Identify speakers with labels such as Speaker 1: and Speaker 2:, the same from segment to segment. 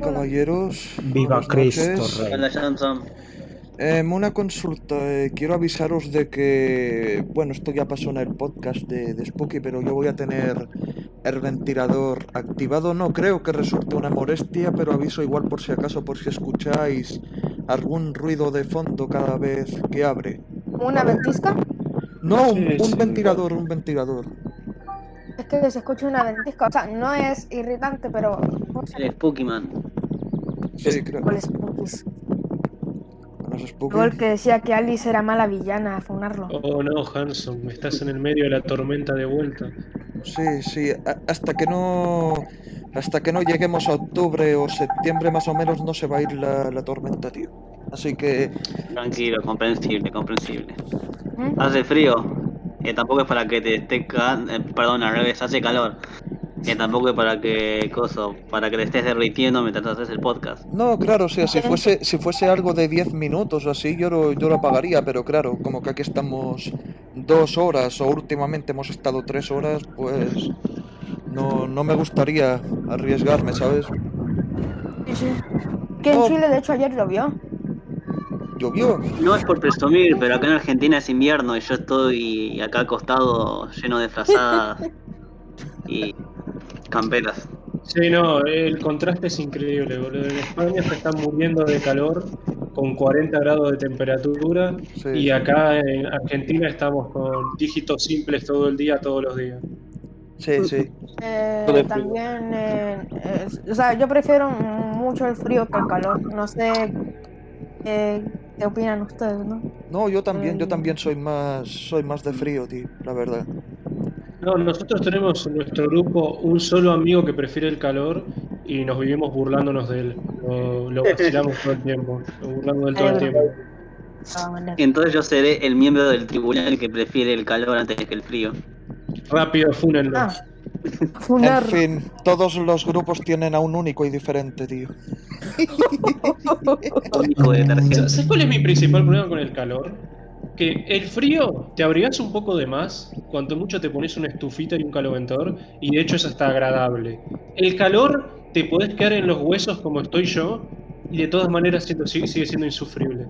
Speaker 1: caballeros.
Speaker 2: Viva
Speaker 1: buenas
Speaker 2: Cristo.
Speaker 1: Em, una consulta. eh, quiero avisaros de que, bueno, esto ya pasó en el podcast de, de Spooky, pero yo voy a tener el ventilador activado. No creo que resulte una molestia, pero aviso igual por si acaso, por si escucháis algún ruido de fondo cada vez que abre.
Speaker 3: ¿Una ventisca?
Speaker 1: No, un,
Speaker 2: Sí,
Speaker 1: un
Speaker 2: sí.
Speaker 1: ventilador, un ventilador.
Speaker 3: Es que se escucha una ventisca. O sea, no es irritante, pero. ¿Cómo se
Speaker 4: El Spooky Man.
Speaker 1: Sí, creo.
Speaker 3: Es spookies. Igual que decía que Alice era mala villana, a funarlo.
Speaker 2: Oh no, Hanson, estás en el medio de la tormenta de vuelta.
Speaker 1: Sí, sí, a- hasta que no hasta que no lleguemos a octubre o septiembre más o menos no se va a ir la, la tormenta, tío. Así que
Speaker 4: Tranquilo, comprensible, comprensible.
Speaker 3: ¿Mm?
Speaker 4: Hace frío. Que tampoco es para que te esté cagando. eh, perdón, al revés, hace calor. Que tampoco es para que. Coso, para que te estés derritiendo mientras haces el podcast.
Speaker 1: no, claro, o sea, si fuese si fuese algo de 10 minutos o así, yo lo, yo lo apagaría, pero claro, como que aquí estamos dos horas o últimamente hemos estado tres horas, pues no, no me gustaría arriesgarme, ¿sabes?
Speaker 3: Sí, sí. Que en
Speaker 1: Oh.
Speaker 3: Chile, de hecho, ayer llovió.
Speaker 1: Llovió.
Speaker 4: No es por presumir, pero acá en Argentina es invierno y yo estoy acá acostado lleno de frazadas y camperas.
Speaker 2: Sí, no, el contraste es increíble, boludo. En España se están muriendo de calor con 40 grados de temperatura
Speaker 1: Sí.
Speaker 2: y acá en Argentina estamos con dígitos simples todo el día, todos los días.
Speaker 1: Sí, sí.
Speaker 3: Eh, también, eh, eh, o sea, yo prefiero mucho el frío que el calor. No sé eh, qué opinan ustedes, ¿no?
Speaker 1: No, yo también, yo
Speaker 3: Mm.
Speaker 1: también soy más soy más de frío, tío, la verdad.
Speaker 2: No, nosotros tenemos en nuestro grupo un solo amigo que prefiere el calor y nos vivimos burlándonos de él. Lo, lo vacilamos todo el tiempo, lo burlamos del todo el tiempo.
Speaker 3: Ah.
Speaker 4: Entonces yo seré el miembro del tribunal que prefiere el calor antes que el frío.
Speaker 2: Rápido, fúnenlo.
Speaker 3: Ah,
Speaker 1: En fin, todos los grupos tienen a un único y diferente, tío.
Speaker 2: ¿Sabes cuál es mi principal problema con el calor? Que el frío te abrigas un poco de más, cuanto mucho te pones una estufita y un caloventor, y de hecho es hasta agradable. El calor te podés quedar en los huesos como estoy yo, y de todas maneras siento- sigue, sigue siendo insufrible.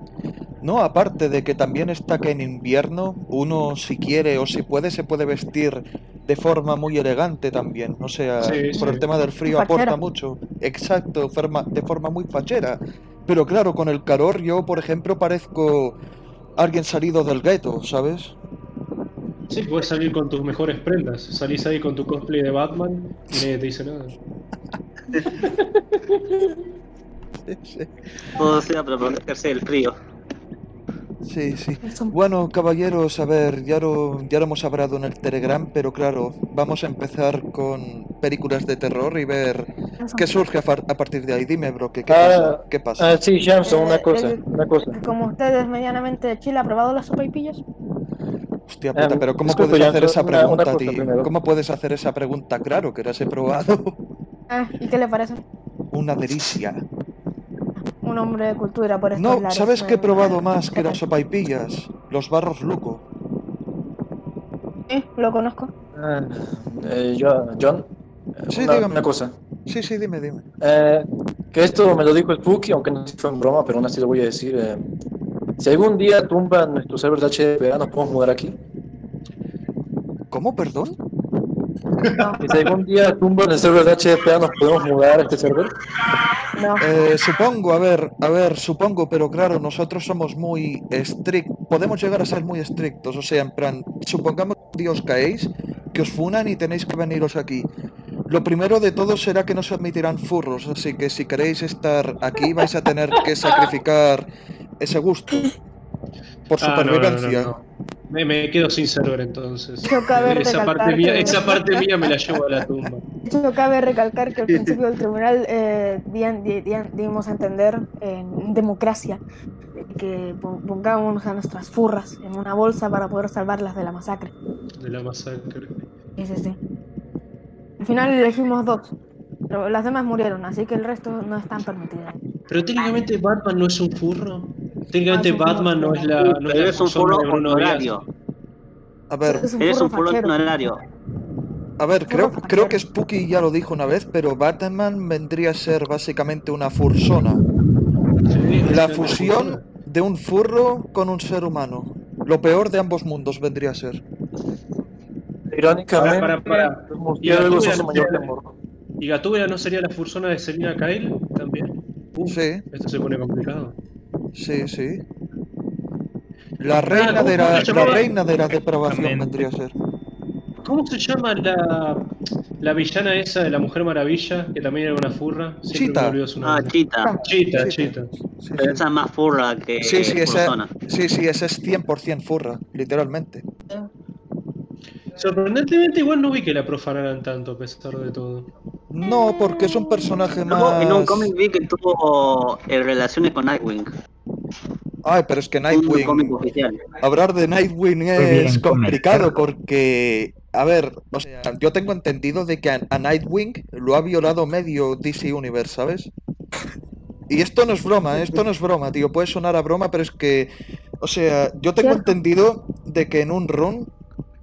Speaker 1: No, aparte de que también está que en invierno uno si quiere o si puede se puede vestir de forma muy elegante también. O sea,
Speaker 2: Sí,
Speaker 1: por
Speaker 2: sí.
Speaker 1: el tema del frío
Speaker 3: Fachera.
Speaker 1: aporta mucho. Exacto, forma- de forma muy fachera. Pero claro, con el calor yo, por ejemplo, parezco alguien salido del gueto, ¿sabes?
Speaker 2: Sí, puedes salir con tus mejores prendas. Salís ahí con tu cosplay de Batman y nadie te dice nada.
Speaker 4: Todo sea para protegerse del frío.
Speaker 1: Sí, sí. Bueno, caballeros, a ver, ya lo, ya lo hemos hablado en el Telegram, pero claro, vamos a empezar con películas de terror y ver qué surge a, far- a partir de ahí. Dime, bro, ¿qué, qué
Speaker 5: Ah,
Speaker 1: pasa? ¿Qué pasa?
Speaker 5: Ah, sí, Jameson, una
Speaker 3: Eh,
Speaker 5: cosa, una cosa.
Speaker 3: Como ustedes medianamente de Chile, ¿ha probado la sopa y pillas?
Speaker 1: Hostia puta,
Speaker 5: em,
Speaker 1: pero ¿cómo
Speaker 5: disculpe,
Speaker 1: puedes hacer esa
Speaker 5: una- una
Speaker 1: pregunta, tío?
Speaker 5: primero.
Speaker 1: ¿Cómo puedes hacer esa pregunta? Claro, que las he probado.
Speaker 3: Ah, ¿y qué le parece?
Speaker 1: Una delicia.
Speaker 3: Un hombre de cultura por estos
Speaker 1: No,
Speaker 3: lares,
Speaker 1: ¿sabes qué he probado más que
Speaker 3: ¿Qué
Speaker 1: las sopaipillas? Los barros luco.
Speaker 3: Sí, lo conozco.
Speaker 5: Eh, yo- John, eh,
Speaker 1: Sí,
Speaker 5: una,
Speaker 1: dígame.
Speaker 5: una cosa.
Speaker 1: Sí, sí, dime, dime.
Speaker 5: Eh, que esto me lo dijo el Spooky, aunque no fue en broma, pero aún así lo voy a decir. eh. si algún día tumban nuestro server de HDPA, ¿nos podemos mudar aquí?
Speaker 1: ¿Cómo, perdón?
Speaker 5: Y si algún día tumban el server de HDPA, ¿nos podemos mudar a este server?
Speaker 3: no.
Speaker 1: Eh, supongo, a ver, a ver, supongo, pero claro, nosotros somos muy estrictos, podemos llegar a ser muy estrictos, o sea, en plan, supongamos que os caéis, que os funan y tenéis que veniros aquí. Lo primero de todo será que no se admitirán furros, así que si queréis estar aquí vais a tener que sacrificar ese gusto por
Speaker 2: Ah, no, no, no,
Speaker 1: supervivencia.
Speaker 2: no. Me, me quedo sin server entonces.
Speaker 3: Yo
Speaker 2: Esa parte, mía, esa parte mía me la llevo a la tumba.
Speaker 3: De hecho, cabe recalcar que al principio del tribunal eh, dimos a entender en democracia que pon- pongamos a nuestras furras en una bolsa para poder salvarlas de la masacre.
Speaker 2: De la masacre.
Speaker 3: Sí, sí, sí. Al final elegimos dos, pero las demás murieron, así que el resto no están permitidas.
Speaker 2: Pero técnicamente Batman no es un furro. Técnicamente
Speaker 3: Ah, es un furro.
Speaker 2: Batman no es la, no es
Speaker 4: Pero
Speaker 2: la
Speaker 4: es un
Speaker 2: Díaz.
Speaker 4: honorario.
Speaker 1: A ver,
Speaker 3: Es un
Speaker 4: Eres
Speaker 3: furro
Speaker 4: un furro
Speaker 3: fachero.
Speaker 4: honorario.
Speaker 1: A ver, creo, creo que. Spooky ya lo dijo una vez, pero Batman vendría a ser básicamente una fursona. La fusión de un furro con un ser humano. Lo peor de ambos mundos vendría a ser.
Speaker 5: Irónicamente,
Speaker 2: Para, para, para. Y Gatúbela no sería-. ¿Y Gatúbela no sería la fursona de Selina Kyle también? Uf,
Speaker 1: Sí,
Speaker 2: Esto se pone complicado.
Speaker 1: Sí, sí. La reina
Speaker 2: ¿cómo
Speaker 1: de la, la reina de la depravación vendría a ser.
Speaker 2: ¿Cómo se llama la, la villana esa de la Mujer Maravilla? Que también era una furra. Siempre
Speaker 1: Cheetah.
Speaker 2: me olvido su
Speaker 4: Ah,
Speaker 2: nombre.
Speaker 4: Chita.
Speaker 2: Chita, Chita.
Speaker 1: Sí,
Speaker 4: Pero esa es más furra que
Speaker 1: Sí, sí, esa, sí, sí, esa es 100% furra, literalmente.
Speaker 2: Sorprendentemente igual no vi que la profanaran tanto a pesar de todo.
Speaker 1: No, porque es un personaje
Speaker 4: Luego, en un
Speaker 1: más...
Speaker 4: cómic vi que tuvo eh, relaciones con Nightwing.
Speaker 1: Ay, pero es que Nightwing...
Speaker 4: oficial.
Speaker 1: Hablar de Nightwing
Speaker 6: bien
Speaker 1: es complicado porque, a ver, o sea, yo tengo entendido de que a, a Nightwing lo ha violado medio DC Universe, ¿sabes? Y esto no es broma, esto no es broma, tío, puede sonar a broma, pero es que, o sea, yo tengo entendido de que en un run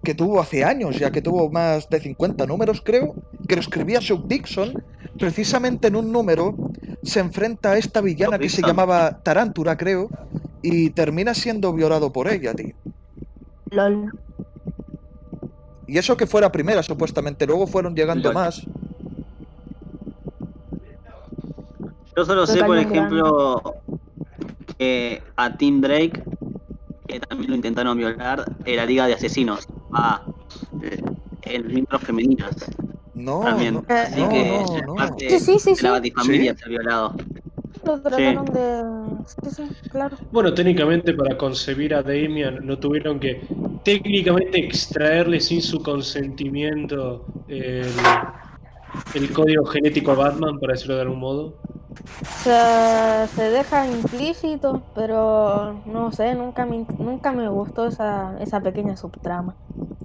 Speaker 1: que tuvo hace años, ya que tuvo más de 50 números, creo, que lo escribía Chuck Dixon, precisamente en un número se enfrenta a esta villana que se llamaba Tarántula, creo, y termina siendo violado por ella, tío.
Speaker 3: LOL.
Speaker 1: Y eso que fuera primera, supuestamente. Luego fueron llegando
Speaker 4: Lol.
Speaker 1: más.
Speaker 4: Yo solo sé, por ejemplo, que a Tim Drake, que también lo intentaron violar, en la Liga de Asesinos. Ah, eh, en miembros femeninas
Speaker 1: No,
Speaker 4: también.
Speaker 1: no,
Speaker 4: Así
Speaker 1: no,
Speaker 4: que
Speaker 1: no,
Speaker 4: parte
Speaker 3: Sí, sí, sí,
Speaker 4: de
Speaker 3: sí.
Speaker 4: la Batifamilia
Speaker 1: ¿Sí?
Speaker 4: ser violado.
Speaker 3: Lo trataron de. Sí, sí, claro.
Speaker 2: Bueno, técnicamente para concebir a Damian no tuvieron que técnicamente extraerle sin su consentimiento el, el código genético a Batman, para decirlo de algún modo.
Speaker 3: Se, se deja implícito, pero no sé, nunca me, nunca me gustó esa, esa pequeña subtrama.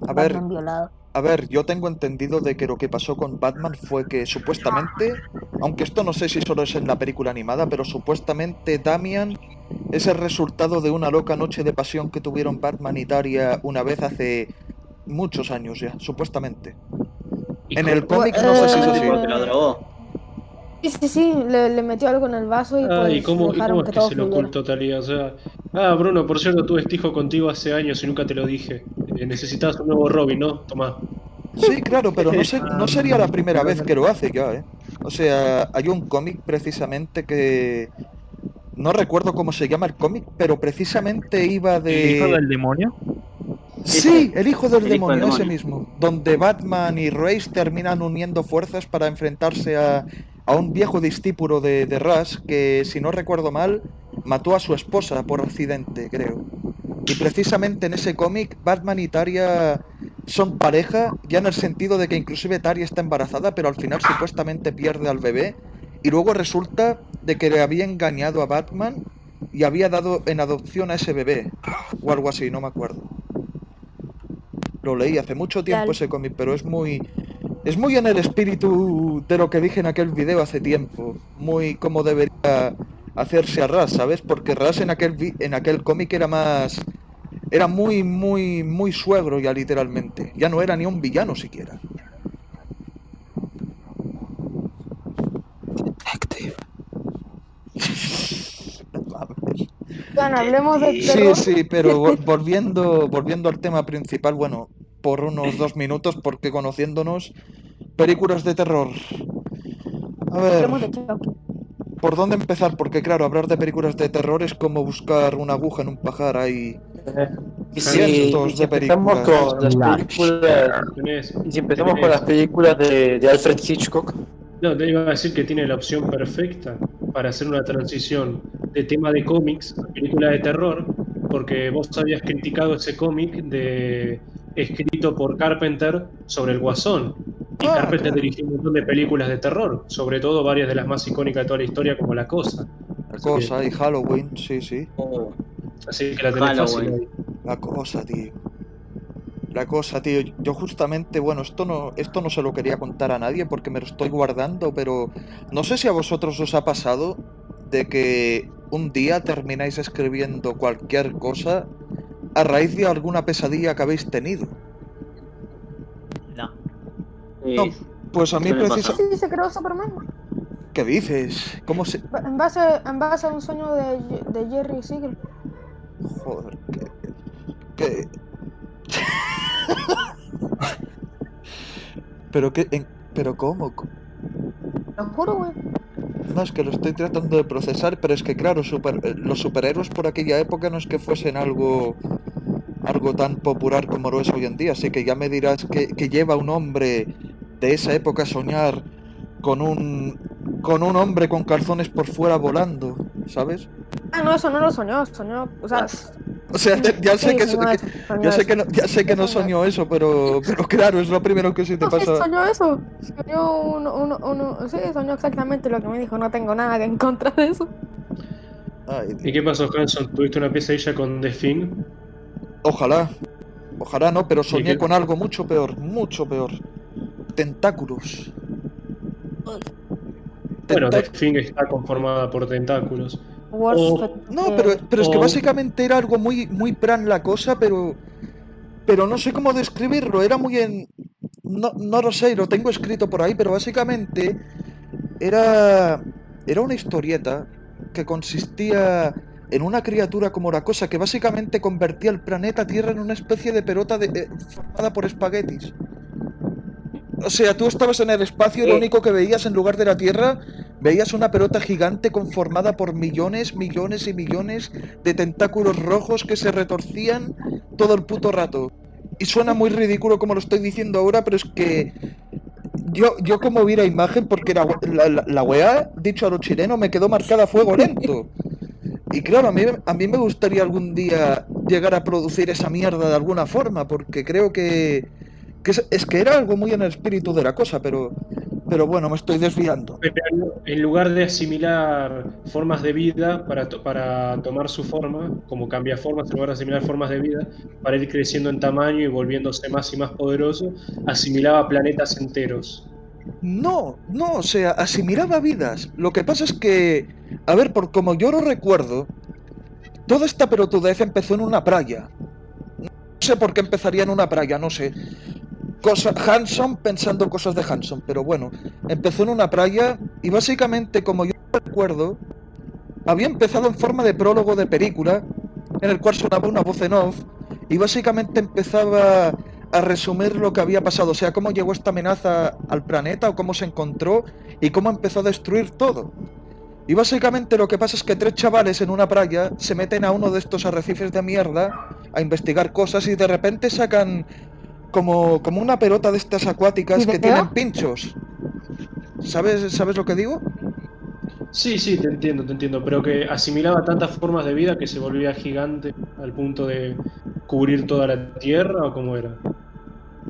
Speaker 1: A ver,
Speaker 3: violado.
Speaker 1: a ver, yo tengo entendido de que lo que pasó con Batman fue que supuestamente, aunque esto no sé si solo es en la película animada, pero supuestamente Damian es el resultado de una loca noche de pasión que tuvieron Batman y Daria una vez hace muchos años ya, supuestamente. En el cómic no sé si es así.
Speaker 3: Sí, sí, sí, le, le metió algo en el vaso y
Speaker 2: Ah,
Speaker 3: pues
Speaker 2: ¿y cómo, y
Speaker 3: dejaron
Speaker 2: cómo es que se lo ocultó Talía? O sea, ah, Bruno, por cierto, tuve este hijo contigo hace años y nunca te lo dije. Eh, necesitabas un nuevo Robin, ¿no? Tomá.
Speaker 1: Sí, claro, pero no, sería la primera vez que lo hace ya, ¿eh? O sea, hay un cómic precisamente que... No recuerdo cómo se llama el cómic, pero precisamente iba de...
Speaker 6: ¿El hijo del demonio?
Speaker 1: Sí, el hijo del
Speaker 4: El hijo del
Speaker 1: demonio, ese
Speaker 4: demonio.
Speaker 1: mismo. Donde Batman y Race terminan uniendo fuerzas para enfrentarse a, a un viejo discípulo de, de Rush que, si no recuerdo mal, mató a su esposa por accidente, creo. Y precisamente en ese cómic, Batman y Taria son pareja, ya en el sentido de que inclusive Taria está embarazada, pero al final supuestamente pierde al bebé. Y luego resulta de que le había engañado a Batman y había dado en adopción a ese bebé. O algo así, no me acuerdo. Lo leí hace mucho tiempo ese cómic, pero es muy. Es muy en el espíritu de lo que dije en aquel video hace tiempo. Muy como debería hacerse a Ras, ¿sabes? Porque Ras en aquel vi- en aquel cómic era más. Era muy, muy, muy suegro ya literalmente. Ya no era ni un villano siquiera. Mames.
Speaker 3: Bueno, hablemos de
Speaker 4: Sí,
Speaker 3: terror.
Speaker 1: Sí, sí, pero vol- volviendo, volviendo al tema principal, bueno, por unos dos minutos, porque conociéndonos, películas de terror. A ver. ¿por dónde empezar? Porque claro, hablar de películas de terror es como buscar una aguja en un pajar ahí.
Speaker 5: Eh, y si,
Speaker 1: Cientos
Speaker 5: y si
Speaker 1: de
Speaker 5: empezamos
Speaker 1: películas.
Speaker 5: con las películas, y si empezamos con las películas de, de Alfred Hitchcock,
Speaker 2: No, te iba a decir que tiene la opción perfecta para hacer una transición de tema de cómics a película de terror, porque vos habías criticado ese cómic de escrito por Carpenter sobre el Guasón. Y
Speaker 1: Ah,
Speaker 2: Carpenter
Speaker 1: claro.
Speaker 2: dirigió un montón de películas de terror, sobre todo varias de las más icónicas de toda la historia, como La Cosa.
Speaker 1: La cosa, y Halloween, sí, sí.
Speaker 4: Oh,
Speaker 2: Así que la tenés
Speaker 4: Halloween.
Speaker 2: fácil ahí.
Speaker 1: La cosa, tío. La cosa, tío. Yo justamente, bueno, esto no, esto no se lo quería contar a nadie porque me lo estoy guardando, pero no sé si a vosotros os ha pasado de que un día termináis escribiendo cualquier cosa a raíz de alguna pesadilla que habéis tenido.
Speaker 7: No.
Speaker 1: No, pues a mí
Speaker 4: ¿Qué le pasa?
Speaker 1: precisa...
Speaker 3: Sí, se creó Superman.
Speaker 1: ¿Qué dices? ¿Cómo se...?
Speaker 3: En base, en base a un sueño de, de Jerry Siegel.
Speaker 1: Joder, que... que... pero qué... en- pero cómo...
Speaker 3: Lo juro, güey.
Speaker 1: No, es que lo estoy tratando de procesar, pero es que claro, super- eh, los superhéroes por aquella época no es que fuesen algo algo tan popular como lo es hoy en día, así que ya me dirás que, que lleva un hombre de esa época a soñar con un con un hombre con calzones por fuera volando, ¿sabes?
Speaker 3: Ah, no, eso no lo soñó, soñó. O sea,
Speaker 1: O sea, ya, sé que, ya sé que no, ya sé que no soñó eso, pero pero claro, es lo primero que se te
Speaker 3: No, sí,
Speaker 1: pasa.
Speaker 3: soñó eso. Soñó uno, uno, uno. Sí, soñó exactamente lo que me dijo. No tengo nada en contra de eso.
Speaker 1: Ay,
Speaker 2: ¿Y qué pasó, Hanson? ¿Tuviste una pesadilla con The Thing?
Speaker 1: Ojalá. Ojalá no, pero
Speaker 2: ¿Y
Speaker 1: soñé con algo mucho peor, mucho peor. Tentáculos.
Speaker 2: Bueno,
Speaker 1: Tenta-
Speaker 2: The Thing está conformada por tentáculos. O-
Speaker 1: No, pero, pero es que básicamente era algo muy, muy plan la cosa, pero. Pero no sé cómo describirlo. Era muy en. No, no lo sé, lo tengo escrito por ahí, pero básicamente era. Era una historieta que consistía en una criatura como la cosa que básicamente convertía el planeta Tierra en una especie de pelota de, eh, formada por espaguetis. O sea, tú estabas en el espacio y lo
Speaker 4: Eh.
Speaker 1: único que veías en lugar de la Tierra, veías una pelota gigante conformada por millones, millones y millones de tentáculos rojos que se retorcían todo el puto rato. Y suena muy ridículo como lo estoy diciendo ahora, pero es que yo, yo como vi la imagen, porque la, la, weá, dicho a lo chileno, me quedó marcada a fuego lento. Y claro, a mí, a mí me gustaría algún día llegar a producir esa mierda de alguna forma, porque creo que, que es que era algo muy en el espíritu de la cosa, pero, pero bueno, me estoy desviando.
Speaker 2: En lugar de asimilar formas de vida para, to- para tomar su forma, como cambia formas, en lugar de asimilar formas de vida, para ir creciendo en tamaño y volviéndose más y más poderoso, asimilaba planetas enteros.
Speaker 1: No, no, o sea, asimilaba vidas. Lo que pasa es que, a ver, por como yo lo recuerdo, toda esta pelotudez empezó en una playa. No sé por qué empezaría en una playa, no sé. Cosa, Hanson pensando cosas de Hanson, pero bueno, empezó en una playa y básicamente, como yo recuerdo, había empezado en forma de prólogo de película, en el cual sonaba una voz en off, y básicamente empezaba a resumir lo que había pasado, o sea, cómo llegó esta amenaza al planeta o cómo se encontró y cómo empezó a destruir todo. Y básicamente lo que pasa es que tres chavales en una playa se meten a uno de estos arrecifes de mierda a investigar cosas y de repente sacan como, como una pelota de estas acuáticas que tienen pinchos. ¿Sabes, ¿Sabes lo que digo?
Speaker 2: Sí, sí, te entiendo, te entiendo, pero que asimilaba tantas formas de vida que se volvía gigante al punto de cubrir toda la Tierra o cómo era.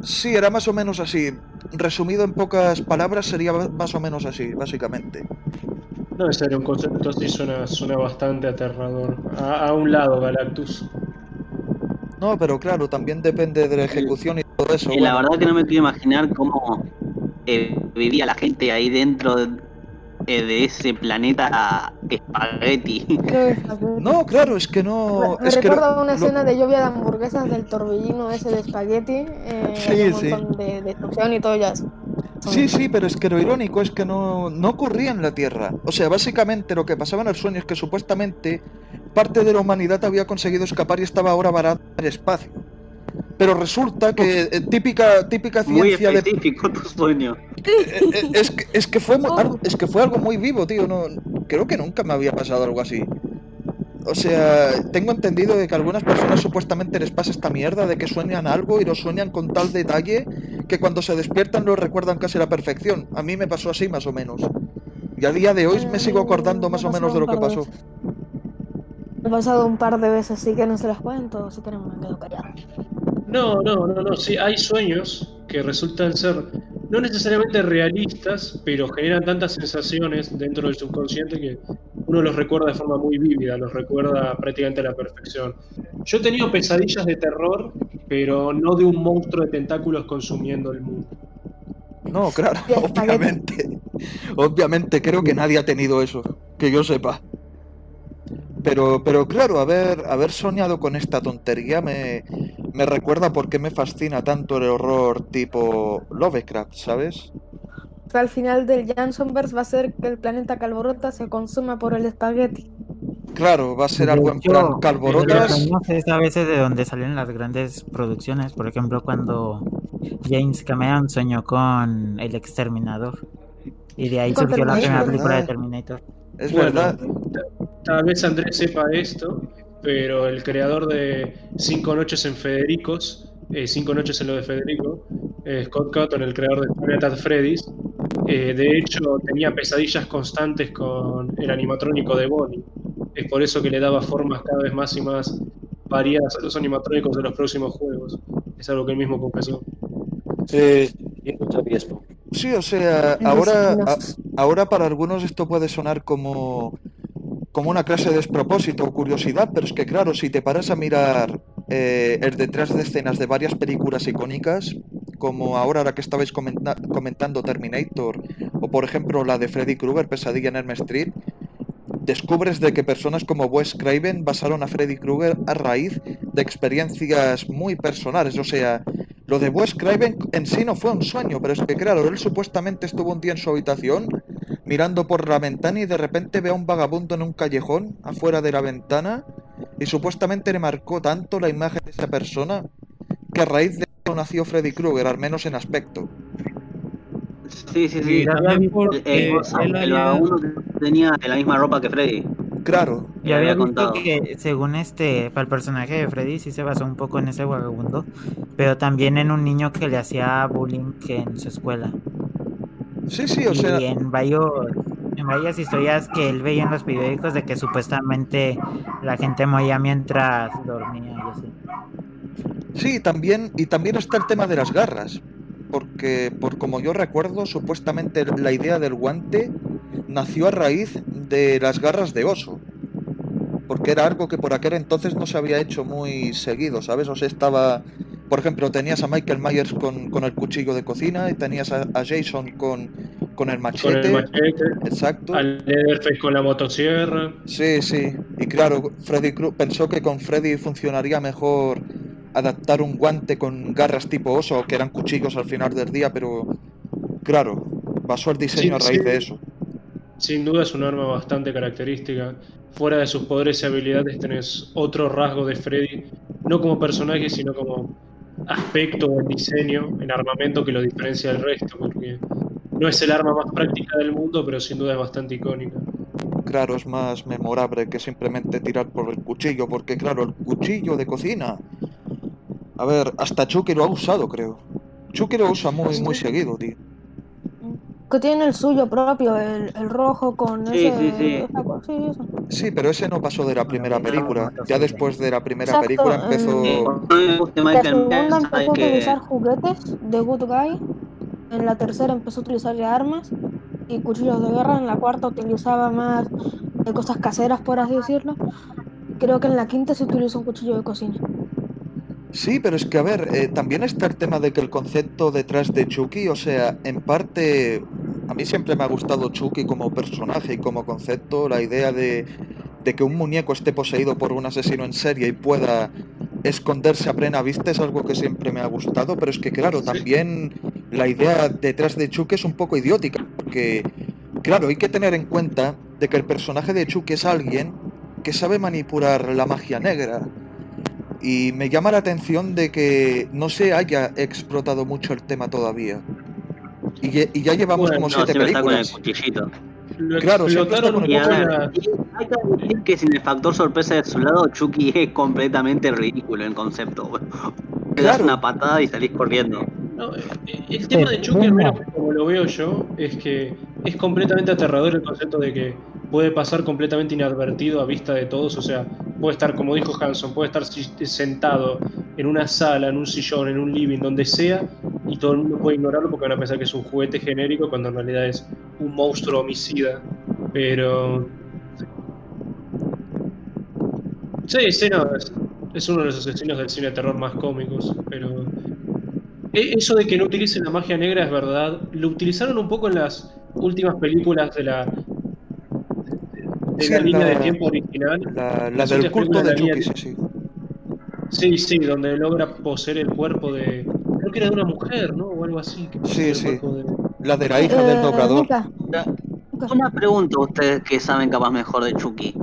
Speaker 1: Sí, era más o menos así. Resumido en pocas palabras, sería más o menos así, básicamente.
Speaker 2: No, ese era un concepto así, suena, suena bastante aterrador. A, a un lado, Galactus.
Speaker 1: No, pero claro, también depende de la ejecución y todo eso.
Speaker 4: Y la
Speaker 1: bueno.
Speaker 4: verdad que no me quiero imaginar cómo eh, vivía la gente ahí dentro de, eh, de ese planeta espagueti.
Speaker 1: No, claro, es que no.
Speaker 3: me
Speaker 1: es que
Speaker 3: recuerda
Speaker 1: lo-
Speaker 3: una
Speaker 1: lo-
Speaker 3: escena de lluvia de hamburguesas del torbellino ese de espagueti. Eh,
Speaker 1: Sí,
Speaker 3: un
Speaker 1: sí.
Speaker 3: montón de destrucción y todo ya eso.
Speaker 1: Sí, sí, pero es que lo irónico es que no, no ocurría en la Tierra. O sea, básicamente lo que pasaba en el sueño es que supuestamente parte de la humanidad había conseguido escapar y estaba ahora varada en el espacio. Pero resulta que eh, típica, típica
Speaker 4: Muy
Speaker 1: ciencia de
Speaker 4: específico tu sueño.
Speaker 1: Eh, eh, es, que, es, que fue, algo- es que fue algo muy vivo, tío. No, creo que nunca me había pasado algo así. O sea, tengo entendido de que algunas personas supuestamente les pasa esta mierda de que sueñan algo y lo sueñan con tal detalle que cuando se despiertan lo recuerdan casi a la perfección. A mí me pasó así más o menos. Y a día de hoy me sigo acordando más o menos de lo que pasó.
Speaker 3: He pasado un par de veces, así que no se las cuento, si quieren me quedo callado.
Speaker 2: No, no, no, no. Sí, hay sueños que resultan ser no necesariamente realistas, pero generan tantas sensaciones dentro del subconsciente que uno los recuerda de forma muy vívida, los recuerda prácticamente a la perfección. Yo he tenido pesadillas de terror, pero no de un monstruo de tentáculos consumiendo el mundo.
Speaker 1: No, claro, obviamente. Obviamente, creo que nadie ha tenido eso, que yo sepa. Pero, pero claro, haber, haber soñado con esta tontería me, me recuerda por qué me fascina tanto el horror tipo Lovecraft, ¿sabes?
Speaker 3: Al final del Jansonverse va a ser que el planeta Calborota se consuma por el espagueti.
Speaker 1: Claro, va a ser algo en plan Calborotas.
Speaker 6: es a veces de donde salen las grandes producciones. Por ejemplo, cuando James Cameron soñó con El Exterminador. Y de ahí surgió la primera película de. Terminator.
Speaker 1: Es
Speaker 2: Bueno,
Speaker 1: verdad.
Speaker 2: Tal vez Andrés sepa esto, pero el creador de Cinco Noches en Federicos, eh, Cinco Noches en lo de Federico, eh, Scott Cotton, el creador de Planet at Freddy's, eh, de hecho tenía pesadillas constantes con el animatrónico de Bonnie. Es por eso que le daba formas cada vez más y más variadas a los animatrónicos de los próximos juegos. Es algo que él mismo confesó.
Speaker 5: Sí.
Speaker 1: Sí, o sea, ahora, a-. ahora para algunos esto puede sonar como, como una clase de despropósito o curiosidad, pero es que claro, si te paras a mirar eh, el detrás de escenas de varias películas icónicas, como ahora la que estabais comenta- comentando Terminator, o por ejemplo la de Freddy Krueger, Pesadilla en Elm Street, descubres de que personas como Wes Craven basaron a Freddy Krueger a raíz de experiencias muy personales. O sea, lo de Wes Craven en sí no fue un sueño, pero es que claro, él supuestamente estuvo un día en su habitación mirando por la ventana y de repente ve a un vagabundo en un callejón afuera de la ventana y supuestamente le marcó tanto la imagen de esa persona que a raíz de eso nació Freddy Krueger, al menos en aspecto.
Speaker 4: Sí, sí, sí.
Speaker 7: También
Speaker 4: El, el, vagabundo tenía la misma ropa que Freddy.
Speaker 1: Claro,
Speaker 6: Y
Speaker 4: Me
Speaker 6: había
Speaker 4: contado.
Speaker 6: que según este, para el personaje de Freddy sí se basó un poco en ese vagabundo, pero también en un niño que le hacía bullying en su escuela.
Speaker 1: Sí, sí, o
Speaker 6: y
Speaker 1: sea,
Speaker 6: en en varias historias que él veía en los periódicos de que supuestamente la gente moría mientras dormía y así.
Speaker 1: Sí, también, y también está el tema de las garras. Porque, por como yo recuerdo, supuestamente la idea del guante nació a raíz de las garras de oso. Porque era algo que por aquel entonces no se había hecho muy seguido, ¿sabes? O sea, estaba. Por ejemplo, tenías a Michael Myers con, con el cuchillo de cocina y tenías a, a Jason con, con el
Speaker 2: Con
Speaker 1: machete.
Speaker 2: el machete,
Speaker 1: Exacto.
Speaker 2: al Leatherface con la motosierra.
Speaker 1: Sí, sí. Y claro, Freddy Kru- pensó que con Freddy funcionaría mejor adaptar un guante con garras tipo oso, que eran cuchillos al final del día, pero claro, basó el diseño a raíz
Speaker 2: sí.
Speaker 1: de eso.
Speaker 2: Sin duda es un arma bastante característica. Fuera de sus poderes y habilidades tenés otro rasgo de Freddy, no como personaje, sino como aspecto o diseño en armamento que lo diferencia del resto, porque no es el arma más práctica del mundo, pero sin duda es bastante icónica.
Speaker 1: Claro, es más memorable que simplemente tirar por el cuchillo, porque claro, el cuchillo de cocina. A ver, hasta Chucky lo ha usado, creo. Chucky lo usa muy, muy seguido, tío.
Speaker 3: Que tiene el suyo propio, el, el rojo con
Speaker 4: Sí,
Speaker 3: ese.
Speaker 4: sí, sí.
Speaker 3: esa sí, eso.
Speaker 1: Sí, pero ese no pasó de la primera película. Ya después de la primera
Speaker 3: Exacto,
Speaker 1: película
Speaker 3: eh,
Speaker 1: empezó.
Speaker 4: Eh, guste
Speaker 3: La segunda empezó a utilizar juguetes de Good Guy. En la tercera empezó a utilizar ya armas y cuchillos de guerra. En la cuarta utilizaba más eh, cosas caseras, por así decirlo. Creo que en la quinta se utiliza un cuchillo de cocina.
Speaker 1: Sí, pero es que, a ver, eh, también está el tema de que el concepto detrás de Chucky, o sea, en parte, a mí siempre me ha gustado Chucky como personaje y como concepto, la idea de, de que un muñeco esté poseído por un asesino en serie y pueda esconderse a plena vista es algo que siempre me ha gustado, pero es que, claro, también la idea detrás de Chucky es un poco idiótica, porque, claro, hay que tener en cuenta de que el personaje de Chucky es alguien que sabe manipular la magia negra. Y me llama la atención de que no se haya explotado mucho el tema todavía. Y, ya llevamos
Speaker 2: Bueno,
Speaker 1: como
Speaker 4: no,
Speaker 1: siete
Speaker 4: siempre está con el
Speaker 1: películas.
Speaker 4: cuchillito.
Speaker 2: Lo
Speaker 1: Claro,
Speaker 2: explotaron un poco la,
Speaker 4: hay que admitir que sin el factor sorpresa de su lado, Chucky es completamente ridículo en concepto. Te das
Speaker 1: Claro.
Speaker 4: una patada y salís corriendo.
Speaker 2: No, eh, el tema de Chucky, al menos como lo veo yo, es que es completamente aterrador el concepto de que puede pasar completamente inadvertido a vista de todos. O sea, puede estar, como dijo Hanson, puede estar sentado en una sala, en un sillón, en un living, donde sea, y todo el mundo puede ignorarlo porque van a pensar que es un juguete genérico cuando en realidad es un monstruo homicida. Pero. Sí, sí, no, es, es uno de los asesinos del cine de terror más cómicos, pero. E- Eso de que no utilicen la magia negra es verdad. Lo utilizaron un poco en las últimas películas de la de
Speaker 1: Sí,
Speaker 2: la
Speaker 1: en
Speaker 2: línea
Speaker 1: la-
Speaker 2: de tiempo original.
Speaker 1: La, la del culto de
Speaker 2: de la
Speaker 1: Chucky, sí, sí.
Speaker 2: Sí, sí, donde logra poseer el cuerpo de. Que era de una mujer, ¿no? O algo así. Que
Speaker 1: Sí, sí.
Speaker 2: de-
Speaker 1: La de la hija del
Speaker 3: Eh. Nika,
Speaker 4: Una pregunta a ustedes que saben capaz mejor de Chucky.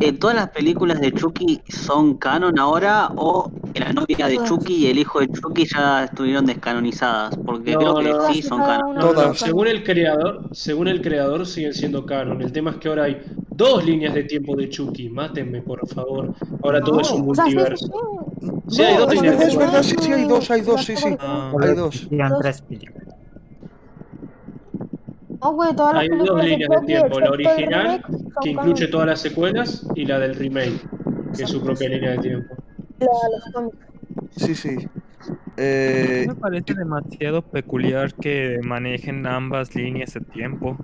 Speaker 4: Eh, ¿Todas las películas de Chucky son canon ahora o la novia de. Chucky y el hijo de Chucky ya estuvieron descanonizadas? Porque
Speaker 2: No,
Speaker 4: creo que
Speaker 2: no.
Speaker 4: sí son canon.
Speaker 2: No, según el creador, según el creador siguen siendo canon. El tema es que ahora hay dos líneas de tiempo de Chucky. Mátenme, por favor. Ahora todo es un
Speaker 3: o sea, sí,
Speaker 2: multiverso.
Speaker 3: sí,
Speaker 2: hay dos líneas de
Speaker 1: es
Speaker 2: tiempo.
Speaker 1: verdad, sí, sí, hay dos, hay dos, sí, sí.
Speaker 7: Ah,
Speaker 1: Hay dos.
Speaker 6: Tres películas.
Speaker 3: No, güey, todas las
Speaker 2: Hay dos líneas de tiempo. La original, que incluye todas las secuelas, y la del remake, que es su propia línea de tiempo.
Speaker 3: La- los cómics.
Speaker 1: Sí, sí. Eh,
Speaker 7: me parece demasiado peculiar que manejen ambas líneas de tiempo.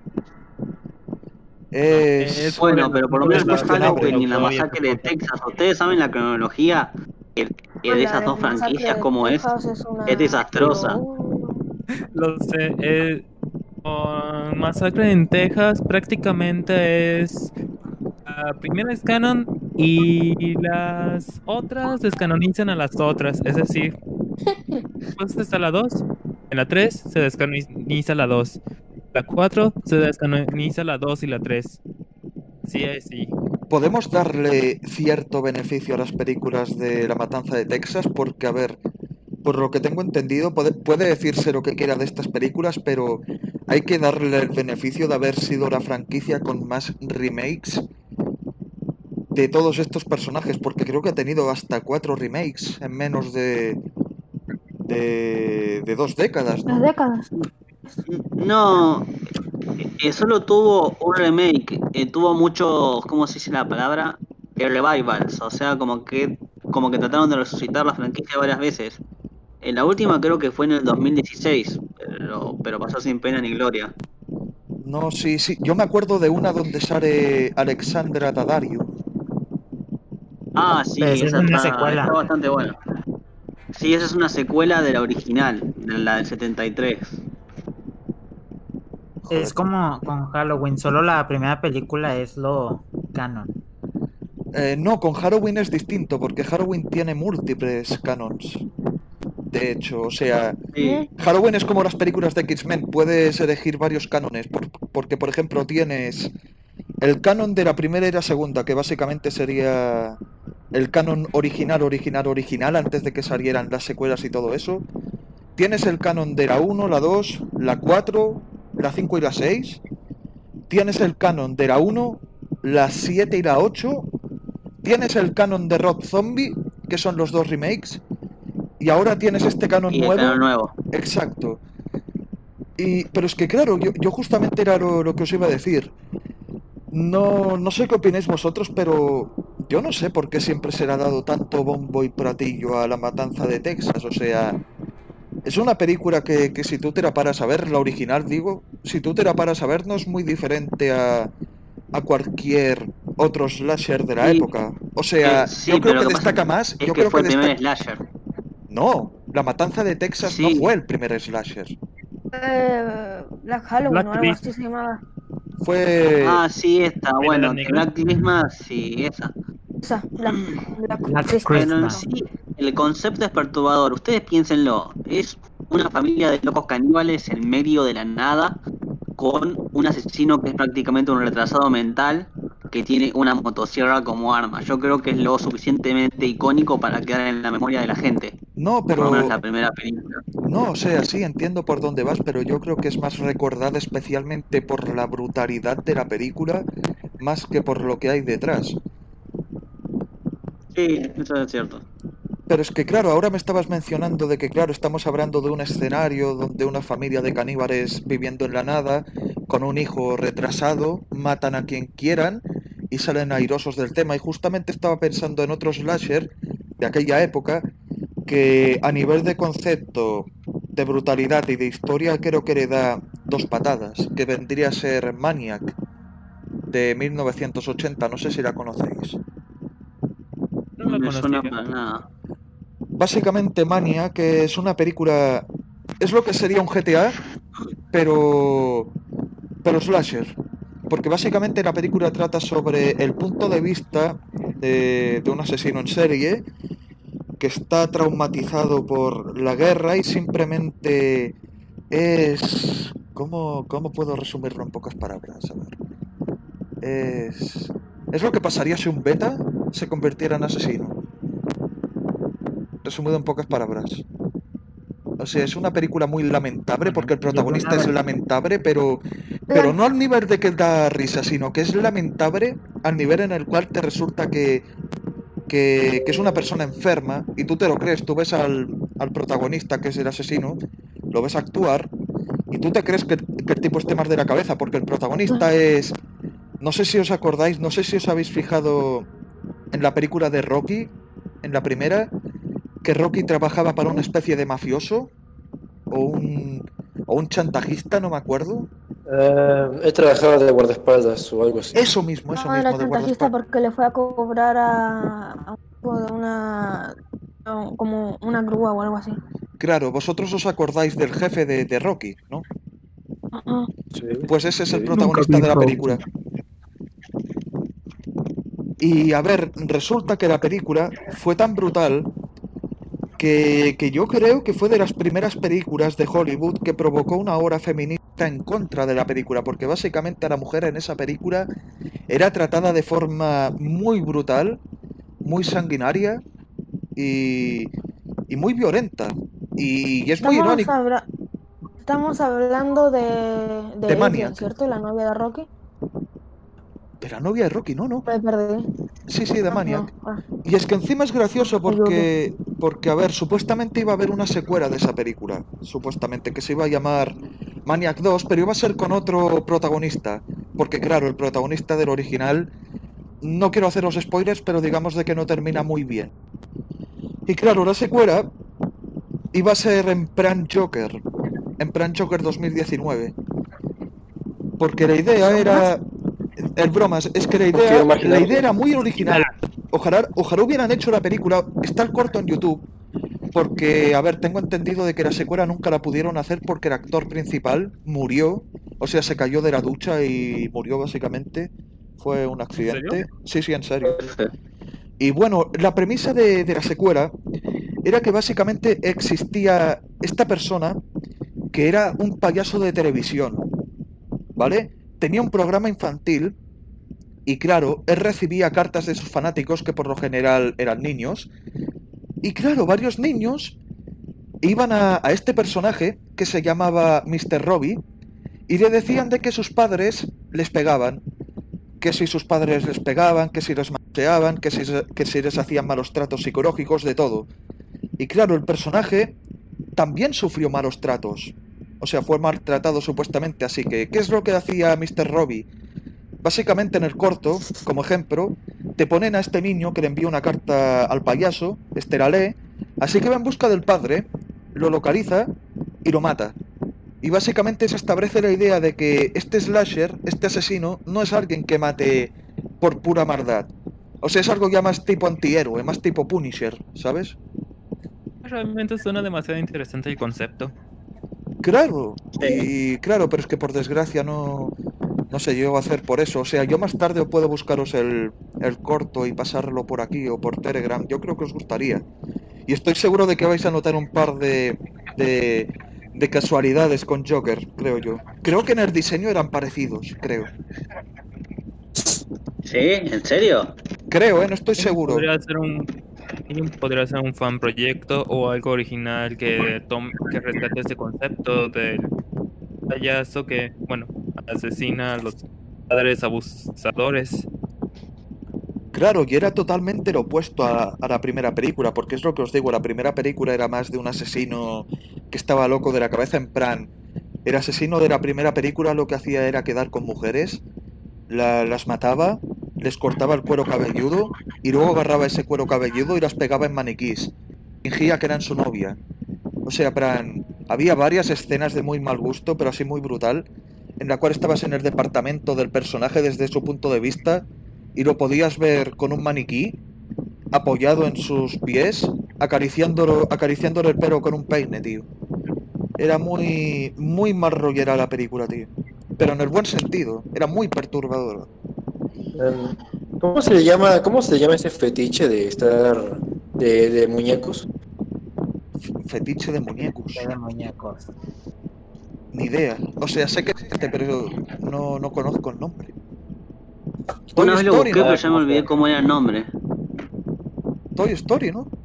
Speaker 1: Es...
Speaker 7: Es
Speaker 4: Bueno, pero por lo menos no
Speaker 1: es
Speaker 4: es
Speaker 1: cuestionable.
Speaker 4: Halloween ni la masacre de. Texas. ¿Ustedes saben la cronología de, de
Speaker 3: La
Speaker 4: esas dos franquicias cómo es?
Speaker 3: Es una-
Speaker 4: Es desastrosa.
Speaker 7: Lo sé. eh, con Masacre en Texas prácticamente es. La primera es canon y las otras descanonizan a las otras. Es decir, después está la 2. En la 3 se descanoniza la 2. La 4 se descanoniza la 2 y la 3. Sí, es sí.
Speaker 1: Podemos darle cierto beneficio a las películas de La Matanza de Texas porque, a ver, por lo que tengo entendido, puede, puede decirse lo que quiera de estas películas, pero hay que darle el beneficio de haber sido la franquicia con más remakes de todos estos personajes, porque creo que ha tenido hasta cuatro remakes en menos de, de, de dos décadas, ¿no?
Speaker 3: décadas.
Speaker 4: No, eh, solo tuvo un remake, eh, tuvo muchos, ¿cómo se dice la palabra? Eh, revivals, o sea, como que como que trataron de resucitar la franquicia varias veces. En la última creo que fue en el 2016, pero, pero pasó sin pena ni gloria.
Speaker 1: No, sí, sí. Yo me acuerdo de una donde sale Alexandra Daddario.
Speaker 4: Ah, sí,
Speaker 6: Pero esa es una
Speaker 4: está,
Speaker 6: secuela.
Speaker 4: está bastante buena. Sí, esa es una secuela de la original, de la del 73.
Speaker 6: Es como con Halloween, solo la primera película es lo canon.
Speaker 1: Eh, no, con Halloween es distinto, porque Halloween tiene múltiples canons. De hecho, o sea,
Speaker 4: Sí.
Speaker 1: Halloween es como las películas de X-Men, puedes elegir varios cánones, por- porque por ejemplo tienes el canon de la primera y la segunda, que básicamente sería el canon original, original, original, antes de que salieran las secuelas y todo eso. Tienes el canon de la 1, la 2, la 4, la 5 y la 6. Tienes el canon de la 1, la 7 y la 8. Tienes el canon de Rob Zombie, que son los dos remakes. Y ahora tienes este canon
Speaker 4: Y
Speaker 1: nuevo. Exacto. Y, pero es que claro, yo, yo justamente era lo, lo que os iba a decir. No, no sé qué opináis vosotros, pero yo no sé por qué siempre se le ha dado tanto bombo y platillo a la matanza de Texas. O sea, es una película que, que si tú te la paras a ver, la original digo, si tú te la paras a ver no es muy diferente a, a cualquier otro slasher de la
Speaker 4: Sí.
Speaker 1: época. O sea,
Speaker 4: Eh, sí,
Speaker 1: yo creo que destaca más,
Speaker 4: Es
Speaker 1: yo
Speaker 4: que
Speaker 1: creo
Speaker 4: fue
Speaker 1: que
Speaker 4: el primer slasher.
Speaker 1: No, la matanza de Texas no fue el primer slasher.
Speaker 3: Eh, Black Halloween
Speaker 7: Black
Speaker 3: o algo así se llamaba.
Speaker 1: Fue...
Speaker 4: Ah, sí, esta, bueno. Black Christmas, sí, esa.
Speaker 3: Esa, Black, Black,
Speaker 6: Black
Speaker 3: Christmas.
Speaker 4: Pero en
Speaker 6: Christmas.
Speaker 4: sí, el concepto es perturbador. Ustedes piénsenlo, es una familia de locos caníbales en medio de la nada con un asesino que es prácticamente un retrasado mental que tiene una motosierra como arma. Yo creo que es lo suficientemente icónico para quedar en la memoria de la gente.
Speaker 1: No,
Speaker 4: Por lo
Speaker 1: pero...
Speaker 4: menos la primera película.
Speaker 1: No, o sea, sí, entiendo por dónde vas, pero yo creo que es más recordada especialmente por la brutalidad de la película, más que por lo que hay detrás. Pero es que claro, ahora me estabas mencionando de que claro, estamos hablando de un escenario donde una familia de caníbales viviendo en la nada, con un hijo retrasado, matan a quien quieran y salen airosos del tema. Y justamente estaba pensando en otro slasher de aquella época que a nivel de concepto, de brutalidad y de historia creo que le da dos patadas, que vendría a ser Maniac de 1980, no sé si la conocéis.
Speaker 4: Me suena
Speaker 7: conocía.
Speaker 4: para nada.
Speaker 1: Básicamente Mania, que es una película, es lo que sería un GTA, pero pero slasher, porque básicamente la película trata sobre el punto de vista de, de un asesino en serie que está traumatizado por la guerra y simplemente es... ¿Cómo, cómo puedo resumirlo en pocas palabras? A ver. Es... Es lo que pasaría si un beta se convirtiera en asesino. Resumido en pocas palabras. O sea, es una película muy lamentable porque el protagonista es lamentable, pero, pero no al nivel de que da risa, sino que es lamentable al nivel en el cual te resulta que, que, que es una persona enferma y tú te lo crees, tú ves al, al protagonista, que es el asesino, lo ves actuar y tú te crees que, que el tipo esté más de la cabeza porque el protagonista es... No sé si os acordáis, no sé si os habéis fijado en la película de Rocky, en la primera, que Rocky trabajaba para una especie de mafioso o un, o un chantajista, no me acuerdo.
Speaker 5: Eh, he trabajado de guardaespaldas o algo así.
Speaker 1: Eso mismo, eso
Speaker 3: No, era
Speaker 1: mismo de
Speaker 3: chantajista porque le fue a cobrar a, a un tipo de una. a- como una grúa o algo así.
Speaker 1: Claro, vosotros os acordáis del jefe de, de Rocky, ¿no?
Speaker 3: Ajá.
Speaker 5: Sí.
Speaker 1: Pues ese es el protagonista de la película. Y a ver, resulta que la película fue tan brutal que, que yo creo que fue de las primeras películas de Hollywood que provocó una hora feminista en contra de la película, porque básicamente la mujer en esa película era tratada de forma muy brutal, muy sanguinaria y, y muy violenta. Y, y es muy irónico.
Speaker 3: habla- estamos hablando de. de,
Speaker 1: De.
Speaker 3: ¿cierto? La novia de Rocky.
Speaker 1: Pero la novia de Rocky, no, no. Sí, sí, de
Speaker 3: Ah,
Speaker 1: Maniac.
Speaker 3: ah.
Speaker 1: Y es que encima es gracioso porque, porque, a ver, supuestamente iba a haber una secuela de esa película, supuestamente, que se iba a llamar Maniac 2, pero iba a ser con otro protagonista, porque claro, el protagonista del original, no quiero haceros spoilers, pero digamos de que no termina muy bien. Y claro, la secuela iba a ser en plan Joker, en plan Joker 2019, porque la idea era... El bromas, es que la idea, la idea era muy original. Ojalá, ojalá hubieran hecho la película. Está el corto en YouTube. Porque, a ver, tengo entendido de que la secuela nunca la pudieron hacer porque el actor principal murió. O sea, se cayó de la ducha y murió básicamente. Fue un accidente. Sí, sí, en serio. Y bueno, la premisa de, de la secuela era que básicamente existía esta persona que era un payaso de televisión. ¿Vale? Tenía un programa infantil y claro, él recibía cartas de sus fanáticos que por lo general eran niños. Y claro, varios niños iban a, este personaje que se llamaba Mr. Robbie y le decían de que sus padres les pegaban. Que si sus padres les pegaban, que si los macheaban, que si, que si les hacían malos tratos psicológicos, de todo. Y claro, el personaje también sufrió malos tratos. O sea, fue maltratado supuestamente, así que, ¿qué es lo que hacía Mr. Robbie? Básicamente en el corto, como ejemplo, te ponen a este niño que le envía una carta al payaso, este la lee, así que va en busca del padre, lo localiza y lo mata. Y básicamente se establece la idea de que este slasher, este asesino, no es alguien que mate por pura maldad. O sea, es algo ya más tipo antihéroe, más tipo Punisher, ¿sabes?
Speaker 7: Realmente suena demasiado interesante el concepto.
Speaker 1: Claro,
Speaker 4: Sí.
Speaker 1: y claro, pero es que por desgracia no, no se llegó a hacer por eso. O sea, yo más tarde puedo buscaros el, el corto y pasarlo por aquí o por Telegram. Yo creo que os gustaría. Y estoy seguro de que vais a notar un par de, de, de casualidades con Joker, creo yo. Creo que en el diseño eran parecidos, creo.
Speaker 4: ¿Sí? ¿En serio?
Speaker 1: Creo, ¿eh? No estoy seguro.
Speaker 7: Podría ser un podría ser un fan proyecto o algo original que tome, que rescate ese concepto del payaso que, bueno, asesina a los padres abusadores.
Speaker 1: Claro, y era totalmente lo opuesto a, la primera película, porque es lo que os digo, la primera película era más de un asesino que estaba loco de la cabeza en plan. El asesino de la primera película lo que hacía era quedar con mujeres, la- las mataba, les cortaba el cuero cabelludo y luego agarraba ese cuero cabelludo y las pegaba en maniquís. Fingía que eran su novia. O sea, plan, había varias escenas de muy mal gusto, pero así muy brutal, en la cual estabas en el departamento del personaje desde su punto de vista y lo podías ver con un maniquí apoyado en sus pies, acariciándolo, acariciándole el pelo con un peine, tío. Era muy, muy mal rollera la película, tío. Pero en el buen sentido, era muy perturbadora.
Speaker 5: Em, ¿Cómo se le llama, cómo se le llama ese fetiche de estar de, de muñecos.
Speaker 1: Fetiche de muñecos.
Speaker 6: de muñecos.
Speaker 1: Ni idea. O sea, sé que existe, pero no, no conozco el nombre. Toy
Speaker 4: Una vez lo busqué,
Speaker 1: ¿no?
Speaker 4: pero ya me olvidé cómo era el nombre.
Speaker 1: Toy Story, ¿no?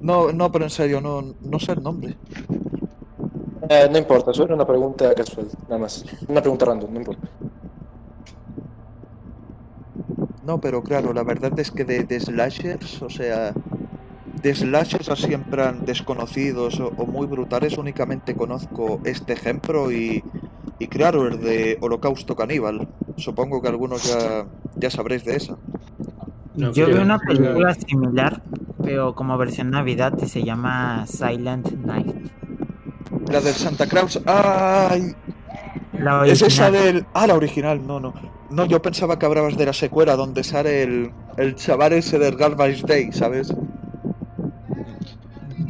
Speaker 1: No, no, pero en serio, no, no sé el nombre.
Speaker 5: Eh, no importa, solo era una pregunta casual, nada más. Una pregunta random, no importa.
Speaker 1: No, pero claro, la verdad es que de, de slashers, o sea, de slashers así en plan desconocidos o, o muy brutales, únicamente conozco este ejemplo y, y claro, el de Holocausto Caníbal. Supongo que algunos ya, ya sabréis de esa.
Speaker 2: No
Speaker 6: Yo vi
Speaker 2: creo.
Speaker 6: una película similar, pero como versión Navidad y se llama Silent Night.
Speaker 1: La del Santa Claus, ¡ay!
Speaker 6: La
Speaker 1: Es esa del. Ah, la original, no, no. No, yo pensaba que hablabas de la secuela donde sale el, el chaval ese del Garbage Day, ¿sabes?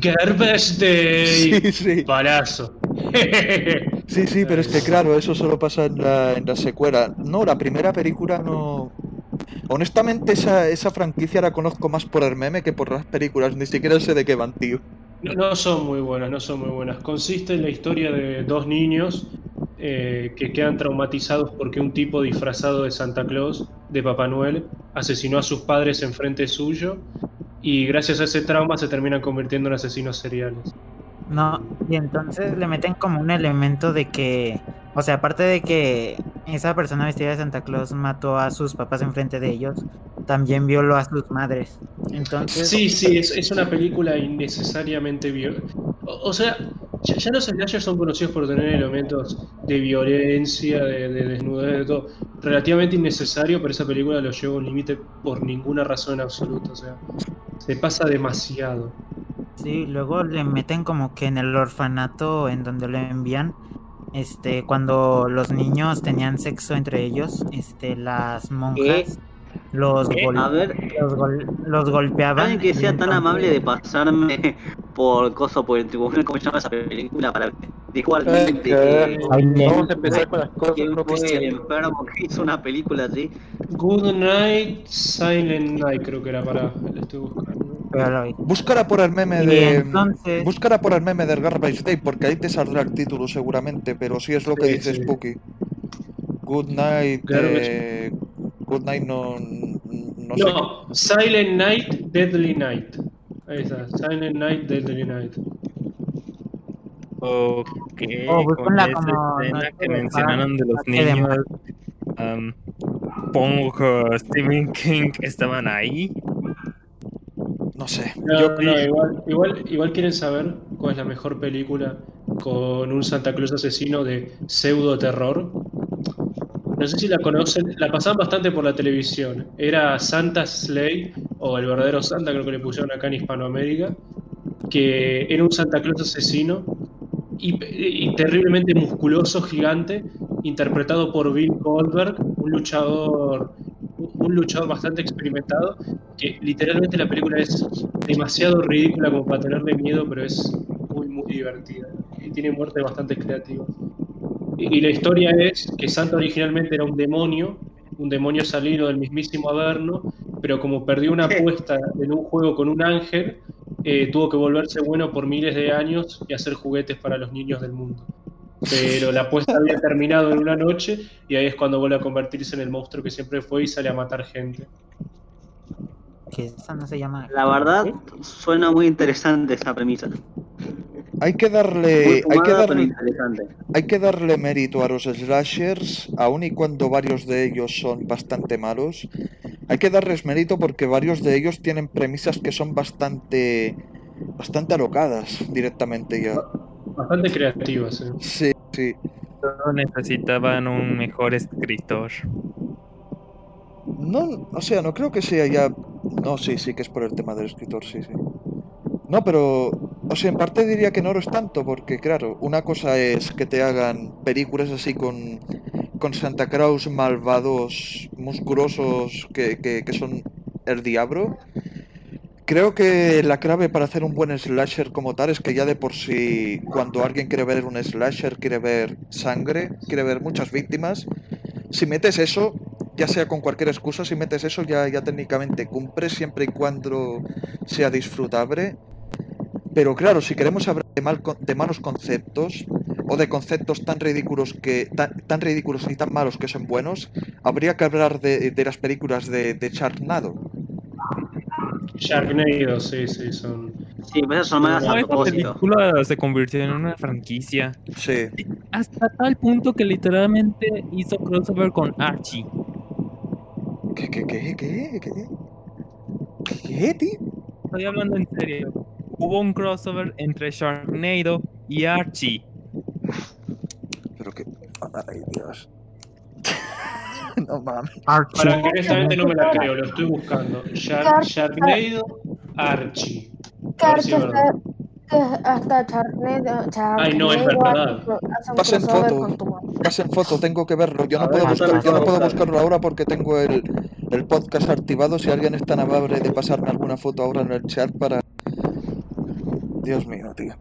Speaker 2: Garbage Day.
Speaker 1: Sí, sí.
Speaker 2: Palazo.
Speaker 1: Sí, sí, pero es que claro, eso solo pasa en la, en la secuela. No, la primera película no. Honestamente, esa, esa franquicia la conozco más por el meme que por las películas. Ni siquiera sé de qué van, tío.
Speaker 2: No, no son muy buenas, no son muy buenas. Consiste en la historia de dos niños eh, que quedan traumatizados porque un tipo disfrazado de Santa Claus, de Papá Noel, asesinó a sus padres en frente suyo y gracias a ese trauma se terminan convirtiendo en asesinos seriales.
Speaker 6: No, y entonces le meten como un elemento de que, o sea, aparte de que esa persona vestida de Santa Claus mató a sus papás enfrente de ellos, también violó a sus madres. Entonces,
Speaker 2: Sí, sí, es, es una película innecesariamente violenta. O, o sea, ya, ya los slashers son conocidos por tener elementos de violencia, de, de desnudez, de todo. Relativamente innecesario, pero esa película lo lleva a un límite por ninguna razón en absoluto. O sea, se pasa demasiado.
Speaker 6: sí, luego le meten como que en el orfanato en donde lo envían, este, cuando los niños tenían sexo entre ellos, este, las monjas los, gol-
Speaker 4: A ver,
Speaker 6: los, gol- los golpeaban.
Speaker 4: alguien que sea tan amable de pasarme por coso por el tribunal, ¿cómo se llama esa película? Para dijo al
Speaker 5: Eh, que- Vamos a empezar con las cosas
Speaker 4: que
Speaker 5: no
Speaker 4: fue el enfermo que hizo una película así.
Speaker 2: Good Night, Silent Night, creo que era para. La estoy buscando.
Speaker 1: Búscala por el meme de.
Speaker 6: entonces,
Speaker 1: Búscala por el meme del Garbage Day, porque ahí te saldrá el título seguramente, pero sí es lo que
Speaker 2: Sí,
Speaker 1: dice
Speaker 2: sí.
Speaker 1: Spooky. Good night.
Speaker 2: Garbage-
Speaker 1: eh, Good night no. No sé.
Speaker 2: No, Silent Night, Deadly Night. Ahí está, Silent Night, Deadly Night.
Speaker 7: Ok,
Speaker 6: Oh,
Speaker 7: con
Speaker 6: búsquenla
Speaker 7: esa
Speaker 6: como
Speaker 7: escena que mencionaron de los
Speaker 6: noche de
Speaker 7: niños, am, pongo que Stephen King estaban ahí.
Speaker 1: No sé.
Speaker 2: No,
Speaker 1: Yo-
Speaker 2: no, igual, igual, igual quieren saber cuál es la mejor película con un Santa Claus asesino de pseudo terror. No sé si la conocen, la pasaban bastante por la televisión. Era Santa Slay, o el verdadero Santa, creo que le pusieron acá en Hispanoamérica, que era un Santa Claus asesino y, terriblemente musculoso, gigante, interpretado por Bill Goldberg, un luchador, un luchador bastante experimentado, que literalmente la película es demasiado ridícula como para tenerle miedo, pero es muy, muy divertida. Y tiene muertes bastante creativas. Y, y la historia es que Santa originalmente era un demonio, un demonio salido del mismísimo Averno, pero como perdió una apuesta en un juego con un ángel, eh, tuvo que volverse bueno por miles de años y hacer juguetes para los niños del mundo. Pero la apuesta había terminado en una noche y ahí es cuando vuelve a convertirse en el monstruo que siempre fue y sale a matar gente.
Speaker 6: que esa no se llama.
Speaker 4: La verdad, suena muy interesante esa premisa.
Speaker 1: Hay que darle. Hay que
Speaker 4: pero
Speaker 1: darle. Hay que darle mérito a los slashers, aun y cuando varios de ellos son bastante malos. Hay que darles mérito porque varios de ellos tienen premisas que son bastante. bastante alocadas directamente ya.
Speaker 2: Bastante creativas. eh.
Speaker 1: Sí, sí.
Speaker 7: Solo necesitaban un mejor escritor.
Speaker 1: No, o sea, no creo que sea ya. No, sí, sí que es por el tema del escritor, sí, sí. No, pero. O sea, en parte diría que no lo es tanto, porque claro, una cosa es que te hagan películas así con. con Santa Claus malvados, musculosos, que, que, que son el diablo. Creo que la clave para hacer un buen slasher como tal es que ya de por sí, cuando alguien quiere ver un slasher, quiere ver sangre, quiere ver muchas víctimas. Si metes eso, ya sea con cualquier excusa, si metes eso ya, ya técnicamente cumple siempre y cuando sea disfrutable. Pero claro, si queremos hablar de, mal, de malos conceptos o de conceptos tan ridículos que tan, tan ridículos y tan malos que son buenos, habría que hablar de, de las películas de, de Sharknado.
Speaker 2: Sharknado, sí, sí, son.
Speaker 4: Sí, pero esas son malas
Speaker 7: No,
Speaker 4: a
Speaker 7: esta película se convirtió en una franquicia.
Speaker 1: Sí.
Speaker 7: Hasta tal punto que literalmente hizo crossover con Archie.
Speaker 1: ¿Qué, qué, qué, qué, qué? ¿Qué, tío?
Speaker 7: Estoy hablando en serio. Hubo un crossover entre Sharknado y Archie.
Speaker 1: Pero que... Ay, Dios. no mames.
Speaker 6: Archie.
Speaker 2: Para que honestamente no me la creo, lo estoy buscando. Shark, Sharknado Archie.
Speaker 3: Hasta Charnado.
Speaker 2: Ay, no, es verdad.
Speaker 1: Pasen foto. Pasen foto, tengo que verlo. Yo no puedo,
Speaker 5: ver,
Speaker 1: buscar-
Speaker 4: pásame
Speaker 1: yo no puedo buscarlo ahora porque tengo el, el podcast activado. Si alguien es tan amable de pasarme alguna foto ahora en el chat para... Dios mío, tío.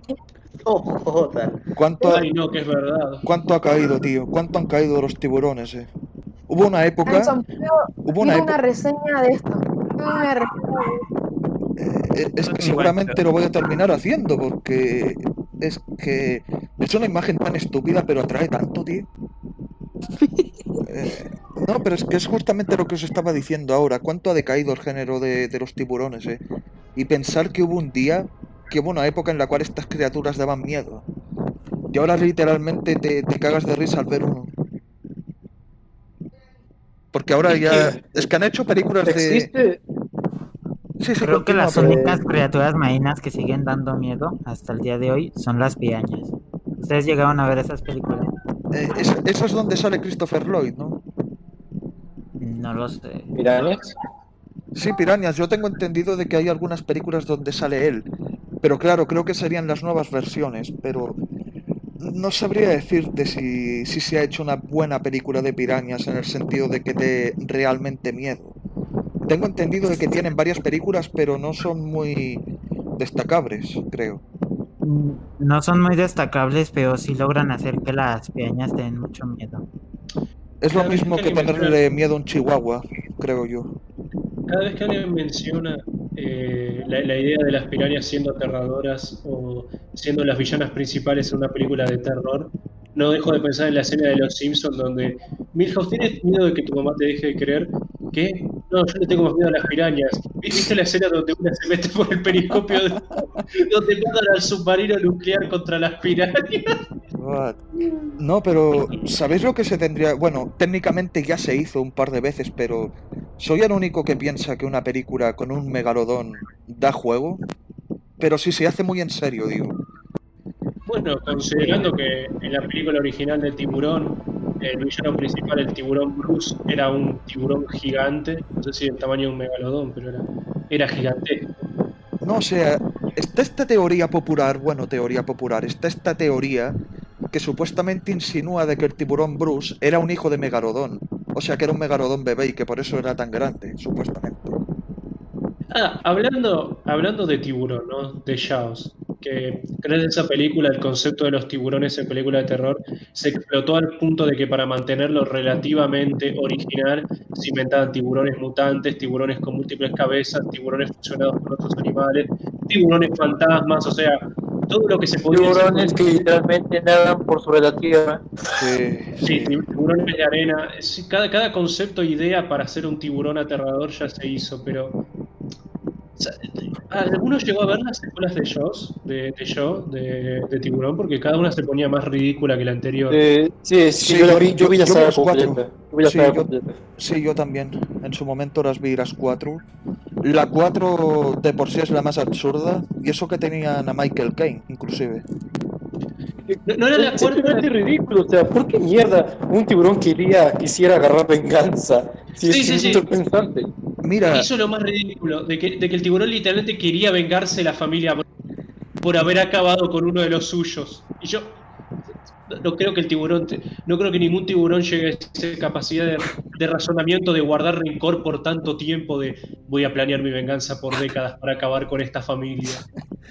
Speaker 4: Oh, joder.
Speaker 1: ¿Cuánto,
Speaker 2: Ay, no, que es verdad.
Speaker 1: ¿Cuánto ha caído, tío? ¿Cuánto han caído los tiburones, eh? Hubo una época...
Speaker 3: Anson,
Speaker 1: Hubo
Speaker 3: una,
Speaker 1: una
Speaker 3: una
Speaker 1: época...
Speaker 3: reseña de esto. Una reseña de
Speaker 1: eh, es que seguramente
Speaker 7: pero-
Speaker 1: lo voy a terminar haciendo porque es que es una imagen tan estúpida pero atrae tanto, tío. Eh, no, pero es que es justamente lo que os estaba diciendo ahora. ¿Cuánto ha decaído el género de, de los tiburones, eh? Y pensar que hubo un día, que hubo una época en la cual estas criaturas daban miedo. Y ahora literalmente te, te cagas de risa al ver uno. Porque ahora ya...
Speaker 5: que-
Speaker 1: Es que han hecho películas de...
Speaker 5: Existe,
Speaker 1: Sí, sí,
Speaker 6: Creo que las
Speaker 1: pero-
Speaker 6: únicas criaturas marinas que siguen dando miedo hasta el día de hoy son las pirañas. ¿Ustedes llegaron a ver esas películas?
Speaker 1: Eh, es, eso es donde sale Christopher Lloyd, ¿no?
Speaker 6: No lo sé.
Speaker 5: pirañas.
Speaker 1: Sí, Pirañas, yo tengo entendido de que hay algunas películas donde sale él. Pero claro, creo que serían las nuevas versiones, pero no sabría decirte si, si se ha hecho una buena película de Pirañas en el sentido de que dé realmente miedo. Tengo entendido de que tienen varias películas, pero no son muy destacables, creo.
Speaker 6: Mm, No son muy destacables, pero sí logran hacer que las pirañas den mucho miedo.
Speaker 1: Es lo
Speaker 2: Cada
Speaker 1: mismo
Speaker 2: que
Speaker 1: que tenerle miedo a un chihuahua, creo yo.
Speaker 2: Cada vez que alguien menciona eh, la, idea de las pirañas siendo aterradoras o siendo las villanas principales en una película de terror, no dejo de pensar en la escena de Los Simpsons donde Milhouse ¿tienes miedo de que tu mamá te deje de creer? ¿Qué? No, yo le tengo miedo a las pirañas. ¿Viste la escena donde una se mete por el periscopio de- donde mandan al submarino nuclear contra las pirañas?
Speaker 1: What? No, pero ¿sabéis lo que se tendría? Bueno, técnicamente ya se hizo un par de veces, pero ¿soy el único que piensa que una película con un megalodón da juego? Pero si se hace muy en serio, digo.
Speaker 2: Bueno, considerando que en la película original de Tiburón, el villano principal, el tiburón Bruce, era un tiburón gigante, no sé si del tamaño de un megalodón, pero era, era gigantesco.
Speaker 1: No, o sea, está esta teoría popular, bueno, teoría popular, está esta teoría que supuestamente insinúa de que el tiburón Bruce era un hijo de megalodón. O sea, que era un megalodón bebé y que por eso era tan grande, supuestamente.
Speaker 2: Ah, hablando, hablando de tiburón, ¿no? De Jaws, que gracias a esa película el concepto de los tiburones en película de terror se explotó al punto de que para mantenerlo relativamente original se inventaban tiburones mutantes, tiburones con múltiples cabezas, tiburones fusionados con otros animales, tiburones fantasmas, o sea, todo lo que se podía hacer
Speaker 5: Tiburones que literalmente nadan por sobre la tierra.
Speaker 1: Sí,
Speaker 2: Sí, tiburones de arena. Sí, cada, cada concepto e idea para hacer un tiburón aterrador ya se hizo, pero. o sea, ¿Alguno llegó a ver las secuelas de Jaws? De, de Jaws, de, de tiburón, porque cada una se ponía más ridícula que la anterior.
Speaker 5: Eh, sí, sí,
Speaker 1: Sí,
Speaker 5: yo, la
Speaker 1: yo-
Speaker 5: vi, yo vi la
Speaker 1: yo vi
Speaker 5: saga completa. Yo vi la
Speaker 1: Sí,
Speaker 5: saga
Speaker 1: yo-
Speaker 5: completa.
Speaker 1: Sí, yo también. En su momento las vi las cuatro. La cuatro de por sí es la más absurda. Y eso que tenían a Michael Caine, inclusive.
Speaker 2: No, no era la
Speaker 5: Es
Speaker 2: cuarta.
Speaker 5: simplemente ridículo, o sea, ¿por qué mierda un tiburón quería, quisiera agarrar venganza? Si
Speaker 2: Sí,
Speaker 5: es
Speaker 2: sí, sí.
Speaker 1: Mira,
Speaker 2: Hizo lo más ridículo, de que, de que el tiburón literalmente quería vengarse de la familia por haber acabado con uno de los suyos. Y yo no- creo que el tiburón, no creo que ningún tiburón llegue a esa capacidad de, razonamiento de guardar rencor por tanto tiempo de voy a planear mi venganza por décadas para acabar con esta familia.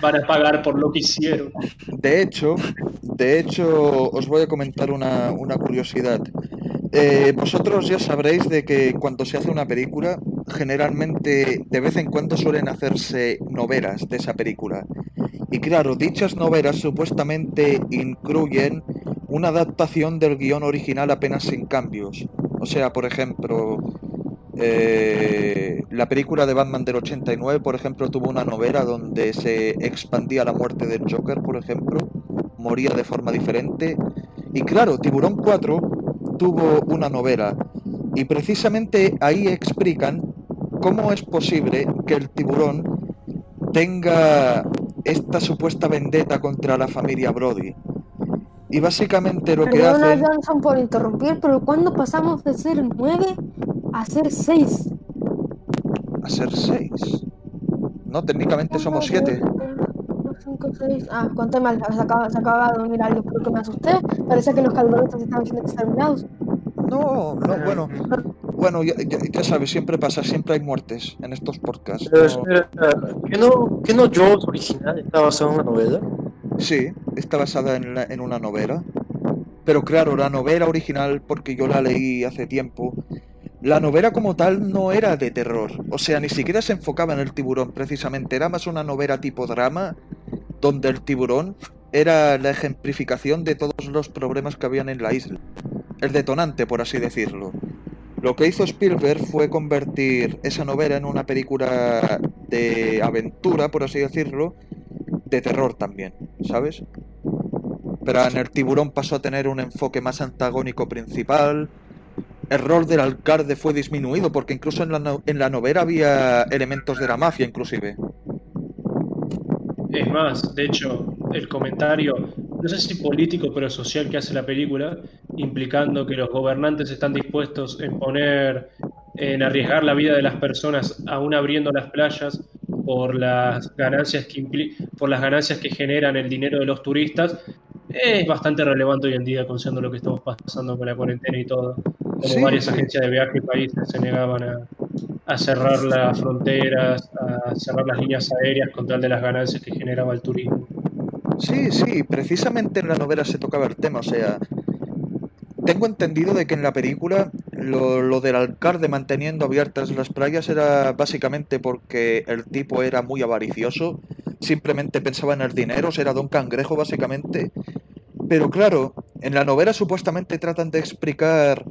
Speaker 2: Van a pagar por lo que hicieron.
Speaker 1: de hecho, de hecho, os voy a comentar una, una curiosidad. Eh, vosotros ya sabréis de que cuando se hace una película, generalmente de vez en cuando suelen hacerse novelas de esa película. Y claro, dichas novelas supuestamente incluyen una adaptación del guion original apenas sin cambios. O sea, por ejemplo, eh, la película de Batman del 89, por ejemplo, tuvo una novela donde se expandía la muerte del Joker, por ejemplo, moría de forma diferente. Y claro, Tiburón 4 tuvo una novela y precisamente ahí explican cómo es posible que el tiburón tenga esta supuesta vendetta contra la familia Brody. Y básicamente lo que
Speaker 3: Perdona,
Speaker 1: hacen...
Speaker 3: Johnson, por interrumpir, pero ¿cuándo pasamos de ser nueve a ser seis?
Speaker 1: a ser seis. No, técnicamente somos siete.
Speaker 3: Cinco, seis. Ah, conté mal, se acaba, se acaba de unir algo, creo que me asusté. Parecía que los calderones estaban siendo exterminados.
Speaker 1: No, no, bueno. Bueno, ya, ya- ya sabes, siempre pasa, siempre hay muertes en estos podcasts.
Speaker 5: Pero
Speaker 1: no-
Speaker 5: espera, ¿qué no, qué no Jaws original está basado en una novela?
Speaker 1: Sí, está basada en, la- una novela. Pero claro, la novela original, porque yo la leí hace tiempo, la novela como tal no era de terror. O sea, ni siquiera se enfocaba en el tiburón, precisamente. Era más una novela tipo drama, donde el tiburón era la ejemplificación de todos los problemas que habían en la isla. El detonante, por así decirlo. Lo que hizo Spielberg fue convertir esa novela en una película de aventura, por así decirlo, de terror también, ¿sabes? Pero en el tiburón pasó a tener un enfoque más antagónico principal. El rol del alcalde fue disminuido porque incluso en la, no- en la novela había elementos de la mafia, inclusive.
Speaker 2: Es más, de hecho, el comentario, no sé si político, pero social que hace la película, implicando que los gobernantes están dispuestos en poner, en arriesgar la vida de las personas, aún abriendo las playas, por las ganancias que por las ganancias que generan el dinero de los turistas, es bastante relevante hoy en día, considerando lo que estamos pasando con la cuarentena y todo. Como
Speaker 1: Sí,
Speaker 2: varias
Speaker 1: sí.
Speaker 2: agencias de viaje y países se negaban a, a cerrar las fronteras, a cerrar las líneas aéreas con tal de las ganancias que generaba el turismo.
Speaker 1: Sí, sí, precisamente en la novela se tocaba el tema, o sea, tengo entendido de que en la película lo, del alcalde manteniendo abiertas las playas era básicamente porque el tipo era muy avaricioso, simplemente pensaba en el dinero, era Don Cangrejo básicamente. Pero claro, en la novela supuestamente tratan de explicar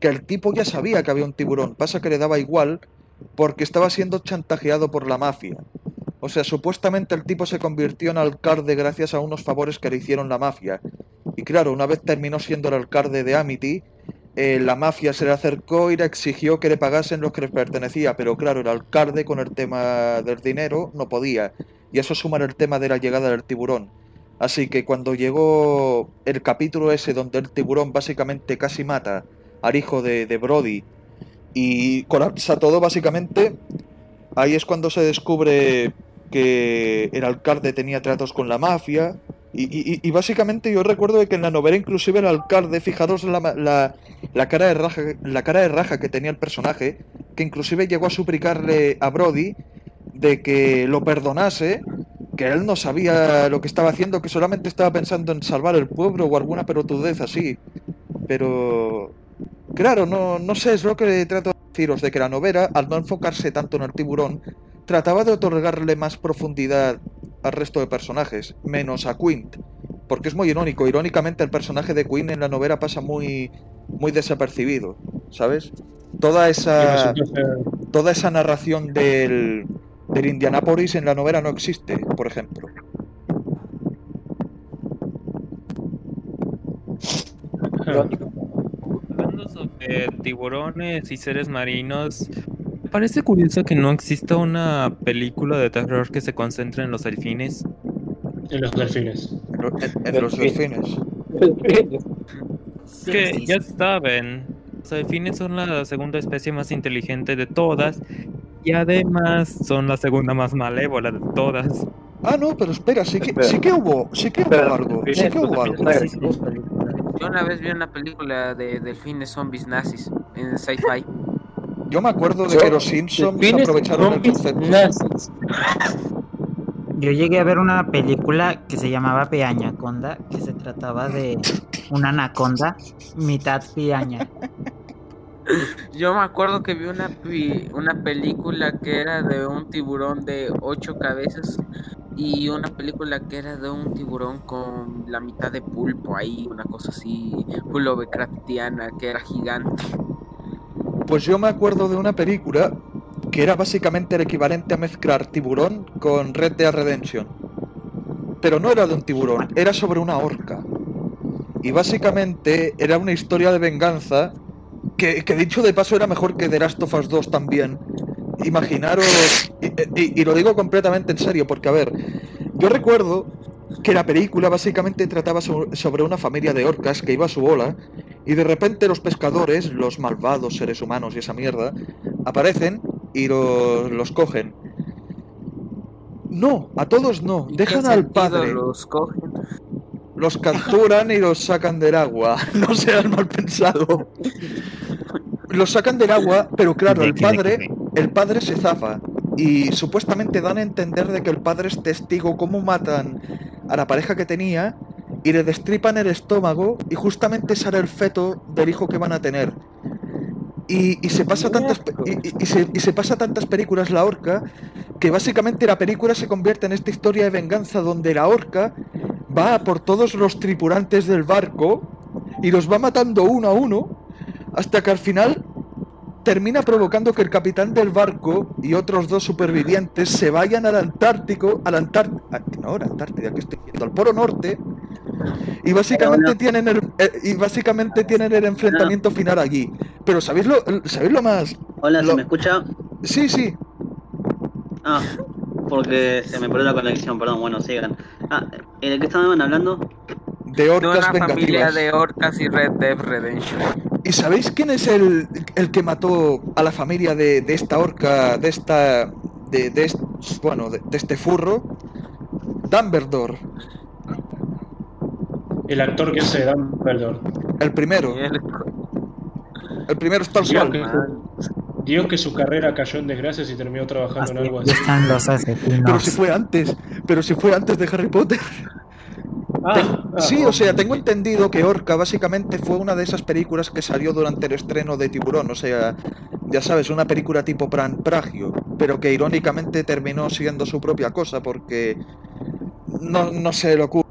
Speaker 1: que el tipo ya sabía que había un tiburón, pasa que le daba igual porque estaba siendo chantajeado por la mafia. O sea, supuestamente el tipo se convirtió en alcalde gracias a unos favores que le hicieron la mafia. Y claro, una vez terminó siendo el alcalde de Amity, eh, la mafia se le acercó y le exigió que le pagasen lo que les pertenecía. Pero claro, el alcalde con el tema del dinero no podía. Y eso suma el tema de la llegada del tiburón. Así que cuando llegó el capítulo ese donde el tiburón básicamente casi mata al hijo de, de Brody y colapsa todo básicamente, ahí es cuando se descubre que el alcalde tenía tratos con la mafia. Y, básicamente yo recuerdo que en la novela inclusive el alcalde, fijaros la, la, la cara de raja, la cara de raja que tenía el personaje, que inclusive llegó a suplicarle a Brody de que lo perdonase, que él no sabía lo que estaba haciendo, que solamente estaba pensando en salvar el pueblo o alguna pelotudez así. Pero claro, no, no sé, es lo que trato de deciros, de que la novela, al no enfocarse tanto en el tiburón, trataba de otorgarle más profundidad al resto de personajes, menos a Quint. Porque es muy irónico, irónicamente el personaje de Quint en la novela pasa muy, muy desapercibido, ¿sabes? Toda esa, toda esa narración del, del Indianapolis en la novela no existe, por ejemplo.
Speaker 5: Irónico.
Speaker 7: Hablando sobre tiburones y seres marinos, me parece curioso que no exista una película de terror que se concentre en los delfines.
Speaker 2: en los delfines.
Speaker 1: En, lo- en- en los delfines.
Speaker 7: Es que ya saben, los delfines son la segunda especie más inteligente de todas y además son la segunda más malévola de todas.
Speaker 1: Ah, no, pero espera, sí que, sí que hubo, sí que hubo algo, sí que hubo
Speaker 5: delfines
Speaker 1: algo.
Speaker 8: Yo una vez vi una película de delfines zombies nazis en sci-fi.
Speaker 1: Yo me acuerdo de
Speaker 5: Yo-
Speaker 1: que los Simpsons aprovecharon el concepto.
Speaker 5: nazis.
Speaker 6: Yo llegué a ver una película que se llamaba Peañaconda, que se trataba de una anaconda mitad piaña.
Speaker 8: Yo me acuerdo que vi una, pi- una película que era de un tiburón de ocho cabezas y una película que era de un tiburón con la mitad de pulpo ahí, una cosa así, Lovecraftiana, que era gigante.
Speaker 1: Pues yo me acuerdo de una película que era básicamente el equivalente a mezclar tiburón con Red Dead Redemption. Pero no era de un tiburón, era sobre una orca. Y básicamente era una historia de venganza que, dicho de paso era mejor que The Last of Us 2 también. Imaginaros, y, y- lo digo completamente en serio, porque a ver, yo recuerdo que la película básicamente trataba so- sobre una familia de orcas que iba a su bola y de repente los pescadores, los malvados seres humanos y esa mierda, aparecen y los, los cogen. No, a todos no,
Speaker 8: ¿En qué
Speaker 1: dejan al padre,
Speaker 8: Los cogen?
Speaker 1: los capturan y los sacan del agua. No seas mal pensado. Los sacan del agua, pero claro, el padre, el padre se zafa y supuestamente dan a entender de que el padre es testigo cómo matan a la pareja que tenía y le destripan el estómago y justamente sale el feto del hijo que van a tener. Y, y se pasa tantas y, se, y se pasa tantas películas la horca que básicamente la película se convierte en esta historia de venganza donde la horca va a por todos los tripulantes del barco y los va matando uno a uno hasta que al final termina provocando que el capitán del barco y otros dos supervivientes se vayan al Antártico, al Antar... ah, no, la Antártida, que estoy diciendo? Al Polo Norte y básicamente
Speaker 4: no-
Speaker 1: tienen el eh, y básicamente tienen el enfrentamiento final allí. Pero ¿sabéis lo, ¿sabéis lo más?
Speaker 4: Hola,
Speaker 1: Lo-
Speaker 4: ¿se me escucha?
Speaker 1: Sí, sí,
Speaker 4: Ah, porque se me perdió la conexión, perdón, bueno, sigan. Ah, ¿en el que estaban hablando?
Speaker 1: de
Speaker 8: De
Speaker 1: orcas
Speaker 8: una familia de orcas y Red Dead Redemption.
Speaker 1: ¿Y sabéis quién es el, el que mató a la familia de, de esta orca, de esta, de, de bueno, de, de este furro? Dumbledore,
Speaker 2: El actor que hace Dumbledore.
Speaker 1: el primero, el primero es tal
Speaker 2: Dios
Speaker 1: cual.
Speaker 2: que, Dios que su carrera cayó en desgracias y terminó trabajando en algo
Speaker 6: Así
Speaker 2: así.
Speaker 6: están los
Speaker 1: Pero si fue antes, pero si fue antes de Harry Potter.
Speaker 2: Ah,
Speaker 1: Ten-
Speaker 2: ah,
Speaker 1: sí, o sea, tengo entendido que Orca básicamente fue una de esas películas que salió durante el estreno de Tiburón, o sea, ya sabes, una película tipo Pran Pragio, pero que irónicamente terminó siendo su propia cosa porque no, no sé, locuras,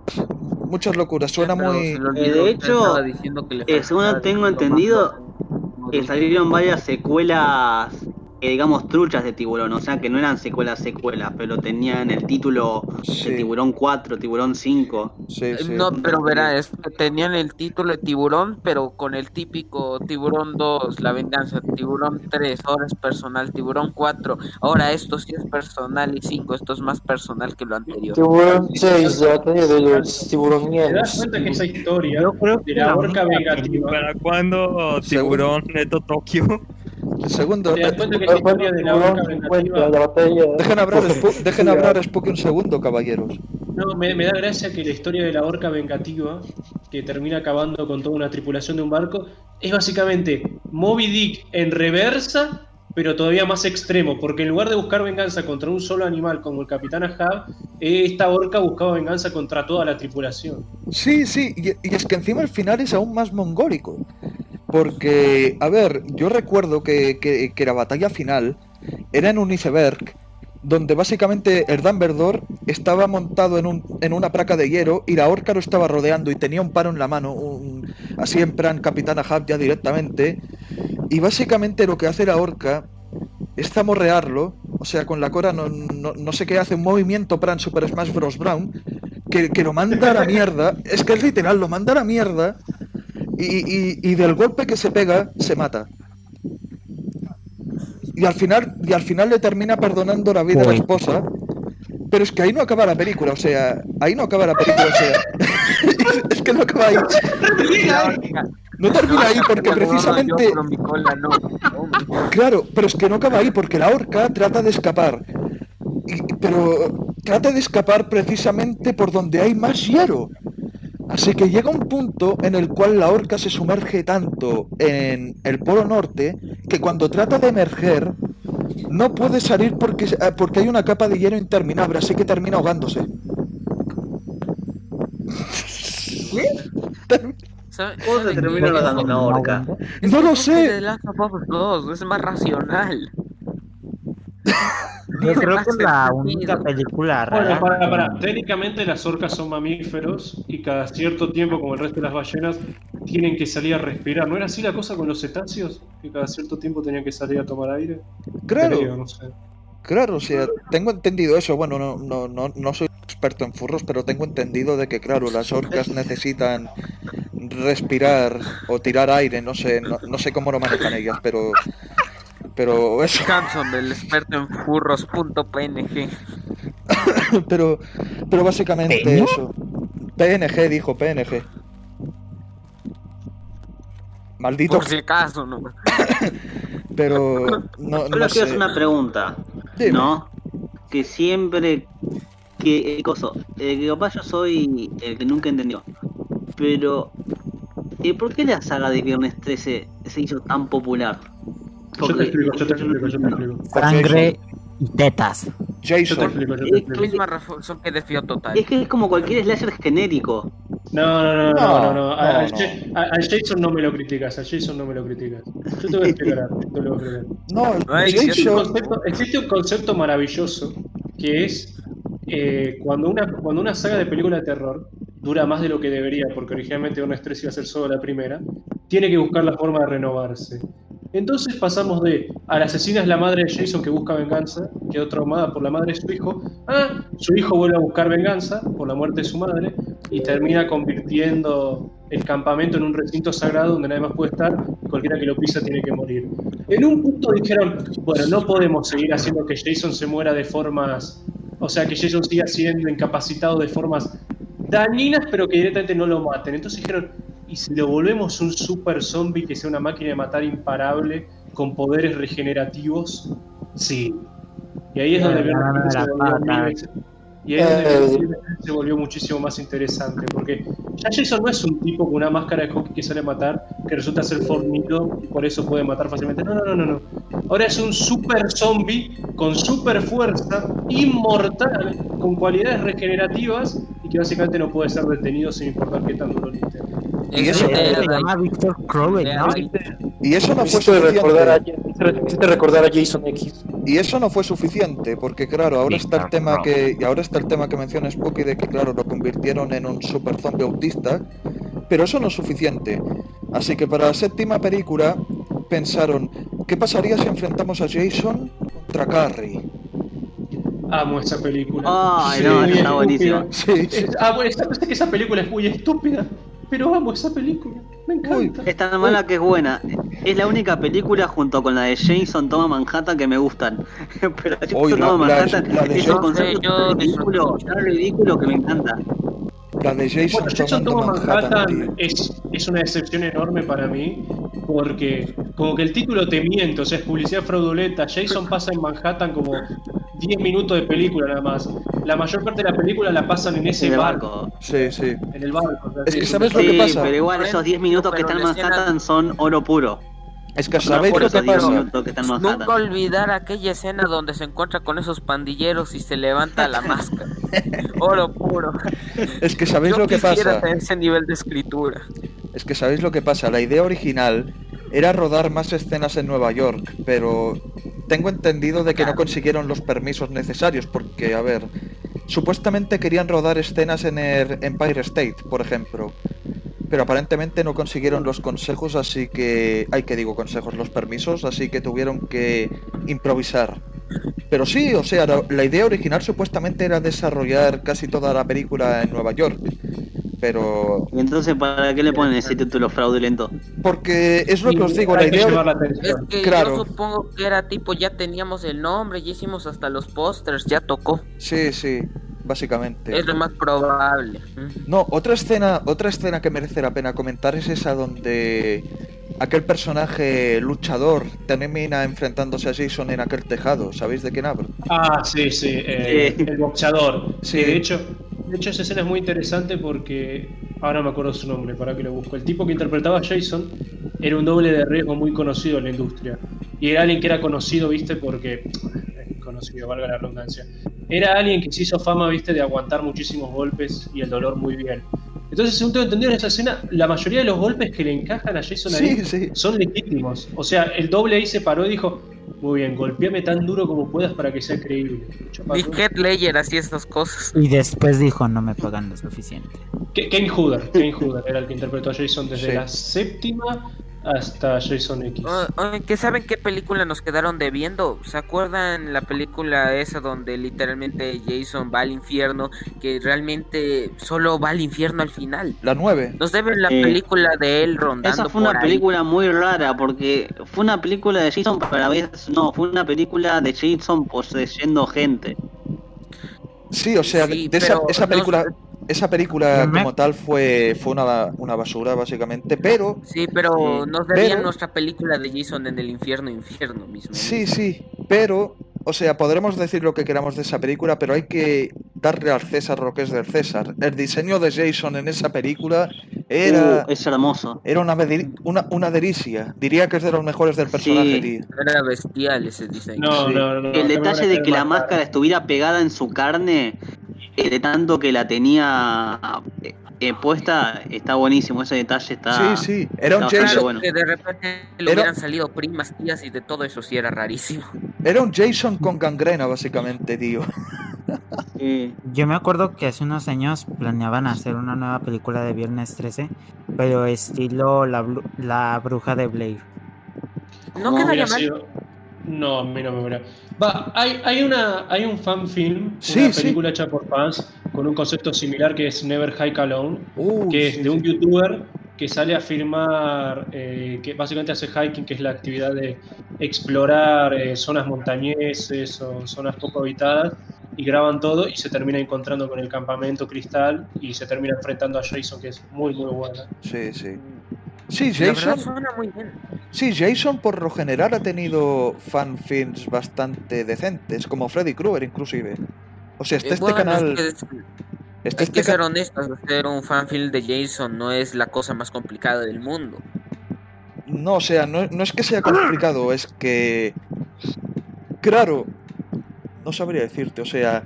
Speaker 1: muchas locuras, suena
Speaker 8: Pero
Speaker 1: muy
Speaker 8: le olvidó
Speaker 4: Eh, de hecho,
Speaker 8: estaba diciendo que le
Speaker 4: eh, según tengo entendido, Que salieron varias secuelas, eh, digamos, truchas de tiburón, o sea que no eran secuelas secuelas, pero tenían el título
Speaker 1: Sí.
Speaker 4: de Tiburón 4, Tiburón 5.
Speaker 1: sí, sí.
Speaker 8: No, pero verá, es que tenían el título de tiburón, pero con el típico tiburón 2, la venganza, tiburón 3, ahora es personal, tiburón 4, ahora esto sí es personal y 5, esto es más personal que lo anterior.
Speaker 5: Tiburón 6, la batalla de los
Speaker 2: ¿Te das cuenta que esa historia
Speaker 6: Yo creo que
Speaker 2: de la orca
Speaker 6: única
Speaker 2: vengativa
Speaker 7: ¿Para cuándo Tiburón Neto Tokio?
Speaker 1: Segundo,
Speaker 2: ¿Te das cuenta que esa historia de la orca
Speaker 5: Tiburón 50,
Speaker 2: vengativa
Speaker 5: la batalla.
Speaker 1: dejen hablar, dejen hablar a Spooky un segundo, caballeros.
Speaker 2: No, me, me da gracia que la historia de la orca vengativa, que termina acabando con toda una tripulación de un barco, es básicamente Moby Dick en reversa, pero todavía más extremo, porque en lugar de buscar venganza contra un solo animal como el Capitán Ahab, esta orca buscaba venganza contra toda la tripulación.
Speaker 1: Sí, sí, y, y es que encima el final es aún más mongólico. Porque, a ver, yo recuerdo que, que- la batalla final era en un iceberg, donde básicamente el Dumbledore estaba montado en, un, en una placa de hierro y la orca lo estaba rodeando y tenía un paro en la mano, un- así en plan Capitán Ahab ya directamente. Y básicamente lo que hace la orca es zamorrearlo, o sea, con la cora no, no, no sé qué hace, un movimiento plan Super Smash Bros. Brown, que, que lo manda a la mierda, es que es literal, lo manda a la mierda y, y- y del golpe que se pega se mata. Y al final, y al final le termina perdonando la vida a la esposa. Pero es que ahí no acaba la película, o sea, ahí no acaba la película, o sea, es que no acaba ahí. No termina ahí porque precisamente, claro, pero es que no acaba ahí porque la orca trata de escapar. Y- pero trata de escapar precisamente por donde hay más hielo. Así que llega un punto en el cual la orca se sumerge tanto en el polo norte que cuando trata de emerger no puede salir porque, eh, porque hay una capa de hielo interminable, así que termina ahogándose.
Speaker 8: ¿Saben-
Speaker 4: ¿Cómo se termina
Speaker 8: qué?
Speaker 4: matando una orca?
Speaker 1: No lo sé.
Speaker 8: The Last of Us 2 es más racional.
Speaker 6: Yo creo que la
Speaker 8: sentido.
Speaker 6: única película
Speaker 2: Bueno,
Speaker 6: rara.
Speaker 2: para, para.
Speaker 6: que-
Speaker 2: Técnicamente las orcas son mamíferos y cada cierto tiempo, como el resto de las ballenas, tienen que salir a respirar. ¿No era así la cosa con los cetáceos? Que cada cierto tiempo tenían que salir a tomar aire.
Speaker 1: Claro,
Speaker 2: Creo, no sé.
Speaker 1: claro, o sea, tengo entendido eso. Bueno, no, no, no, no soy experto en furros, pero tengo entendido de que, claro, las orcas necesitan respirar o tirar aire, no sé, no, no sé cómo lo manejan ellas, pero, pero eso,
Speaker 8: Hanson, el experto en furros.png.
Speaker 1: pero, pero básicamente eso. PNG dijo PNG. Maldito,
Speaker 8: Por si acaso, ¿no?
Speaker 1: pero no, no
Speaker 4: les quiero hacer una pregunta,
Speaker 1: Dime.
Speaker 4: ¿no? Que siempre que el coso, eh, que capaz yo soy el que nunca entendió. Pero eh, ¿por qué la saga de Viernes 13 se hizo tan popular?
Speaker 2: Yo te explico, yo te explico, yo te explico.
Speaker 6: Sangre y tetas.
Speaker 2: Yo te
Speaker 1: Jason,
Speaker 2: explico, yo te
Speaker 4: Es
Speaker 2: explico.
Speaker 8: Misma razón que desfío total.
Speaker 4: Es que es como cualquier slasher genérico.
Speaker 2: No, no, no, no, no, no. A,
Speaker 1: No,
Speaker 2: a
Speaker 1: no.
Speaker 2: Ja- a- a Jason no me lo criticas, a Jason no me lo criticas. Yo te voy a explicar te lo voy a explicar.
Speaker 1: no,
Speaker 8: Ay,
Speaker 2: Existe un
Speaker 1: Jason,
Speaker 2: concepto, existe un concepto maravilloso que es eh, cuando, una, cuando una saga de película de terror dura más de lo que debería, porque originalmente una estrés iba a ser solo la primera, tiene que buscar la forma de renovarse. Entonces pasamos de a la asesina es la madre de Jason que busca venganza, quedó traumada por la madre de su hijo, a su hijo vuelve a buscar venganza por la muerte de su madre y termina convirtiendo el campamento en un recinto sagrado donde nadie más puede estar y cualquiera que lo pisa tiene que morir. En un punto dijeron, bueno, no podemos seguir haciendo que Jason se muera de formas, o sea, que Jason siga siendo incapacitado de formas dañinas, pero que directamente no lo maten. Entonces dijeron, ¿y si lo volvemos un super zombie que sea una máquina de matar imparable con poderes regenerativos? Sí. Y ahí es donde
Speaker 6: Pero no, no,
Speaker 2: Viernes 13
Speaker 6: la
Speaker 2: se volvió
Speaker 6: pata.
Speaker 2: muy- y ahí es donde
Speaker 5: Eh.
Speaker 2: Viernes 13 se volvió muchísimo más interesante, porque ya Jason no es un tipo con una máscara de hockey que sale a matar, que resulta ser fornido y por eso puede matar fácilmente. No, no, no, no, no. Ahora es un super zombie con super fuerza, inmortal, con cualidades regenerativas y que básicamente no puede ser detenido sin importar qué tan duro le.
Speaker 1: Y
Speaker 8: Eso
Speaker 1: eso-
Speaker 8: de-
Speaker 6: Se
Speaker 8: de-
Speaker 6: llama Victor Crowley, ¿no?
Speaker 1: y eso no
Speaker 5: Me
Speaker 1: fue
Speaker 5: recordar,
Speaker 1: suficiente.
Speaker 5: recordar a Jason X.
Speaker 1: Y eso no fue suficiente, porque claro, ahora está el tema que y ahora está el tema que menciona Spooky de que claro, lo convirtieron en un super zombie autista, pero eso no es suficiente. Así que para la séptima película pensaron, ¿qué pasaría si enfrentamos a Jason contra Carrie?
Speaker 2: Amo esa película.
Speaker 4: Ay,
Speaker 2: Sí,
Speaker 4: no, está buenísima.
Speaker 1: Sí, sí.
Speaker 2: Es- ah, bueno, esa película es muy estúpida, pero amo esa película. Me encanta.
Speaker 4: Es tan mala que es buena. Es la única película junto con la de Jason Toma Manhattan que me gustan. Pero Jason
Speaker 1: Uy, la-
Speaker 4: Toma
Speaker 1: la-
Speaker 4: Manhattan
Speaker 1: la de
Speaker 4: es un concepto tan ridículo, tan ridículo que me encanta.
Speaker 1: La de Jason
Speaker 2: Bueno, Jason Toma
Speaker 1: Manhattan,
Speaker 2: es, es una decepción enorme para mí, porque como que el título te miente, o sea, es publicidad fraudulenta. Jason pasa en Manhattan como 10 minutos de película nada más. La mayor parte de la película la pasan en ese
Speaker 4: En el
Speaker 2: barco,
Speaker 4: barco.
Speaker 1: Sí, sí.
Speaker 2: en el barco. o sea,
Speaker 1: Es
Speaker 2: sí,
Speaker 1: que ¿sabes lo
Speaker 4: Sí,
Speaker 1: que pasa?
Speaker 4: pero igual esos 10 minutos que
Speaker 8: Pero
Speaker 4: está en
Speaker 8: la escena-
Speaker 4: Manhattan son oro puro.
Speaker 1: Es que sabéis lo que
Speaker 4: 10
Speaker 1: pasa.
Speaker 4: que Manhattan.
Speaker 8: Nunca olvidar aquella escena donde se encuentra con esos pandilleros y se levanta la máscara. Oro puro.
Speaker 1: Es que sabéis
Speaker 8: Yo
Speaker 1: lo que pasa.
Speaker 8: tener ese nivel de escritura.
Speaker 1: Es que sabéis lo que pasa. La idea original era rodar más escenas en Nueva York, pero tengo entendido de que no consiguieron los permisos necesarios, porque, a ver, supuestamente querían rodar escenas en el Empire State, por ejemplo. Pero aparentemente no consiguieron los consejos, así que... Hay que digo consejos, los permisos, así que tuvieron que improvisar. Pero sí, o sea, la, la idea original supuestamente era desarrollar casi toda la película en Nueva York. Pero...
Speaker 4: Y entonces, ¿para qué le ponen ese título fraudulento?
Speaker 1: Porque es lo que os digo, la idea...
Speaker 2: la
Speaker 8: Es que
Speaker 1: Claro.
Speaker 8: yo supongo que era tipo, ya teníamos el nombre, ya hicimos hasta los pósters, ya tocó.
Speaker 1: Sí, sí, básicamente.
Speaker 8: Es lo más probable.
Speaker 1: No, otra escena, otra escena que merece la pena comentar es esa donde aquel personaje luchador termina enfrentándose a Jason en aquel tejado. ¿Sabéis de quién hablo?
Speaker 2: Ah, sí, sí, eh,
Speaker 4: Sí.
Speaker 2: el boxeador.
Speaker 1: Sí.
Speaker 2: Sí. De hecho, de hecho, esa escena es muy interesante porque ahora me acuerdo su nombre, para que lo busco. El tipo que interpretaba a Jason era un doble de riesgo muy conocido en la industria. Y era alguien que era conocido, viste, porque. eh, Conocido, valga la redundancia. Era alguien que se hizo fama, viste, de aguantar muchísimos golpes y el dolor muy bien. Entonces según tengo entendido en esa escena, la mayoría de los golpes que le encajan a Jason ahí
Speaker 1: sí.
Speaker 2: son legítimos. O sea, el doble ahí se paró y dijo, muy bien, golpeame tan duro como puedas para que sea creíble.
Speaker 8: Heath Ledger hacía esas cosas.
Speaker 6: Y después dijo, no me pagan lo suficiente.
Speaker 2: Ke- Kane Hooder, Kane Hooder era el que interpretó a Jason desde
Speaker 1: Sí.
Speaker 2: la séptima hasta Jason X.
Speaker 8: ¿Que saben qué película nos quedaron debiendo? ¿Se acuerdan la película esa donde literalmente Jason va al infierno? Que realmente solo va al infierno al final.
Speaker 1: La 9.
Speaker 8: Nos deben la
Speaker 4: Eh,
Speaker 8: película de él rondando
Speaker 4: Esa fue una
Speaker 8: ahí.
Speaker 4: película muy rara porque fue una película de Jason, pero a la vez no, fue una película de Jason poseyendo gente.
Speaker 1: Sí, o sea,
Speaker 8: Sí,
Speaker 1: de esa, esa
Speaker 8: no-
Speaker 1: película, esa película como tal fue, fue una, una basura, básicamente, pero
Speaker 8: Sí, pero nos debían
Speaker 1: pero-
Speaker 8: nuestra película de Jason en el infierno, infierno mismo.
Speaker 1: sí, sí, pero, o sea, podremos decir lo que queramos de esa película, pero hay que darle al César lo que es del César. El diseño de Jason en esa película era,
Speaker 4: Uh, es hermoso.
Speaker 1: era una, una, una delicia. Diría que es de los mejores del personaje,
Speaker 4: Sí.
Speaker 1: tío.
Speaker 8: Era bestial ese diseño.
Speaker 2: No,
Speaker 1: Sí.
Speaker 2: no, no, no.
Speaker 4: El detalle de que la máscara estuviera pegada en su carne, de tanto que la tenía eh, eh, puesta, está buenísimo. Ese detalle está.
Speaker 1: Sí, sí, era un Jason,
Speaker 4: bueno.
Speaker 8: que de repente le
Speaker 1: Era-
Speaker 8: hubieran salido primas, tías y de todo eso sí era rarísimo.
Speaker 1: era un Jason con gangrena, básicamente, tío.
Speaker 4: Sí.
Speaker 6: Yo me acuerdo que hace unos años planeaban hacer una nueva película de Viernes 13, pero estilo La, la Bruja de Blair.
Speaker 8: No
Speaker 4: No,
Speaker 8: quedaría mal.
Speaker 2: sido- No, a mí no me hubiera. Va, hay, hay, una, hay un fan film,
Speaker 1: Sí,
Speaker 2: una
Speaker 1: sí.
Speaker 2: película hecha por fans con un concepto similar que es Never Hike Alone,
Speaker 1: Uh,
Speaker 2: que es de un youtuber que sale a filmar, eh, que básicamente hace hiking, que es la actividad de explorar eh, zonas montañeses o zonas poco habitadas, y graban todo y se termina encontrando con el campamento cristal y se termina enfrentando a Jason, que es muy, muy buena.
Speaker 1: Sí, sí. Sí, Jason,
Speaker 8: suena muy bien.
Speaker 1: sí, Jason por lo general ha tenido fanfilms bastante decentes, como Freddy Krueger inclusive. O sea, está
Speaker 8: Eh,
Speaker 1: este
Speaker 8: bueno,
Speaker 1: canal...
Speaker 8: es que-
Speaker 1: está
Speaker 8: hay
Speaker 1: este
Speaker 8: que
Speaker 1: ca-
Speaker 8: ser honestos, hacer un fanfilm de Jason no es la cosa más complicada del mundo.
Speaker 1: No, o sea, no, no es que sea complicado, es que... Claro, no sabría decirte, o sea,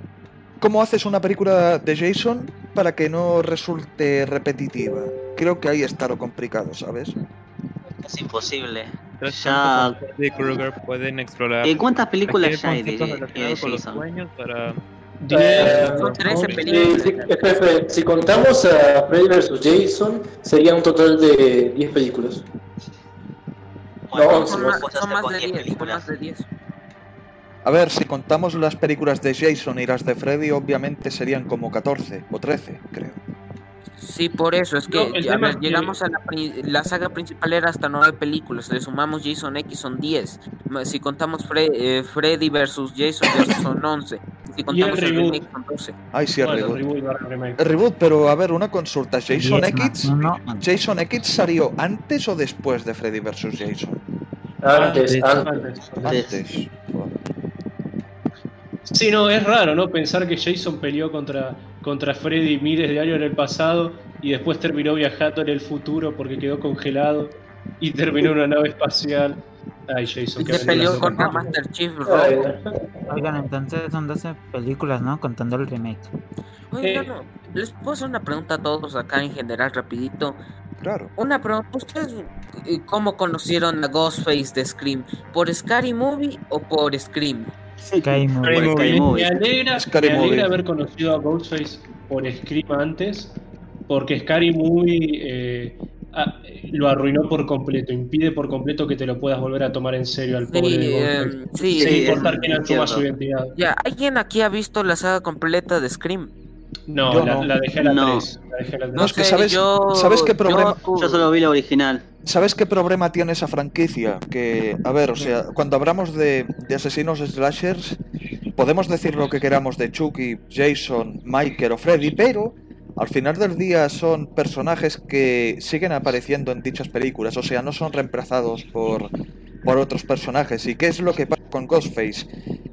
Speaker 1: ¿cómo haces una película de Jason para que no resulte repetitiva? Creo que ahí está lo complicado, ¿sabes?
Speaker 4: Es imposible. Ya-
Speaker 7: Freddy Krueger pueden explorar
Speaker 4: Eh, ¿Cuántas películas ya hay de, de Jason?
Speaker 7: sueños para
Speaker 5: Eh,
Speaker 8: son 13
Speaker 2: ¿no?
Speaker 8: películas.
Speaker 5: Sí, espera, si contamos a Freddy vs. Jason, sería un total de 10 películas.
Speaker 4: Bueno,
Speaker 5: No,
Speaker 8: son, más, son más de
Speaker 4: 10
Speaker 8: 10, son más de 10.
Speaker 1: A ver, si contamos las películas de Jason y las de Freddy, obviamente serían como 14 o 13, creo.
Speaker 8: Sí, por eso es que
Speaker 2: No,
Speaker 8: ver,
Speaker 2: es que-
Speaker 8: llegamos a la, la saga principal era hasta 9 películas, le sumamos Jason X son 10. Ma- Si contamos Fre- eh, Freddy versus Jason son 11. Si contamos el,
Speaker 2: reboot.
Speaker 8: remake son 12.
Speaker 1: Ay, sí, el
Speaker 2: Bueno,
Speaker 1: reboot. El reboot, pero a ver, una consulta. ¿Jason
Speaker 6: 10 más
Speaker 1: X? ¿Jason X salió antes o después de Freddy vs. Jason?
Speaker 5: Antes,
Speaker 2: Antes,
Speaker 5: antes.
Speaker 2: antes.
Speaker 1: Antes.
Speaker 2: Sí, no, es raro, ¿no? Pensar que Jason peleó contra, contra Freddy miles de años en el pasado y después terminó viajando en el futuro porque quedó congelado y terminó en una nave espacial. Ay, Jason,
Speaker 8: Y
Speaker 2: qué
Speaker 8: se peleó contra Master Chief,
Speaker 6: Oigan, entonces son 12 películas, ¿no? Contando el remake.
Speaker 8: Oigan,
Speaker 2: Eh.
Speaker 8: no, les puedo hacer una pregunta a todos acá en general, rapidito.
Speaker 1: Claro.
Speaker 8: Una pregunta, ¿ustedes eh, cómo conocieron a Ghostface de Scream? ¿Por Scary Movie o por Scream?
Speaker 6: Sky Movie.
Speaker 4: Bueno, Sky
Speaker 2: Me alegra,
Speaker 1: Scary
Speaker 2: me alegra
Speaker 1: Movie.
Speaker 2: haber conocido a Ghostface por Scream antes, porque Scary Movie eh, lo arruinó por completo, impide por completo que te lo puedas volver a tomar en serio al pobre
Speaker 8: Sí,
Speaker 2: Ghostface.
Speaker 8: em, sí,
Speaker 2: Sin
Speaker 4: sí,
Speaker 2: importar quién asuma su identidad.
Speaker 8: Ya, ¿alguien aquí ha visto la saga completa de Scream?
Speaker 2: No,
Speaker 1: Yo
Speaker 2: la,
Speaker 1: no.
Speaker 2: la dejé la
Speaker 4: No.
Speaker 2: 3. La dejé a la
Speaker 1: No, es que sabes- ¿sabes qué problema?
Speaker 4: Yo solo vi la original.
Speaker 1: ¿Sabes qué problema tiene esa franquicia? Que, a ver, o sea, cuando hablamos de, de asesinos slashers, podemos decir lo que queramos de Chucky, Jason, Michael o Freddy, pero al final del día son personajes que siguen apareciendo en dichas películas, o sea, no son reemplazados por, por otros personajes. ¿Y qué es lo que pasa con Ghostface?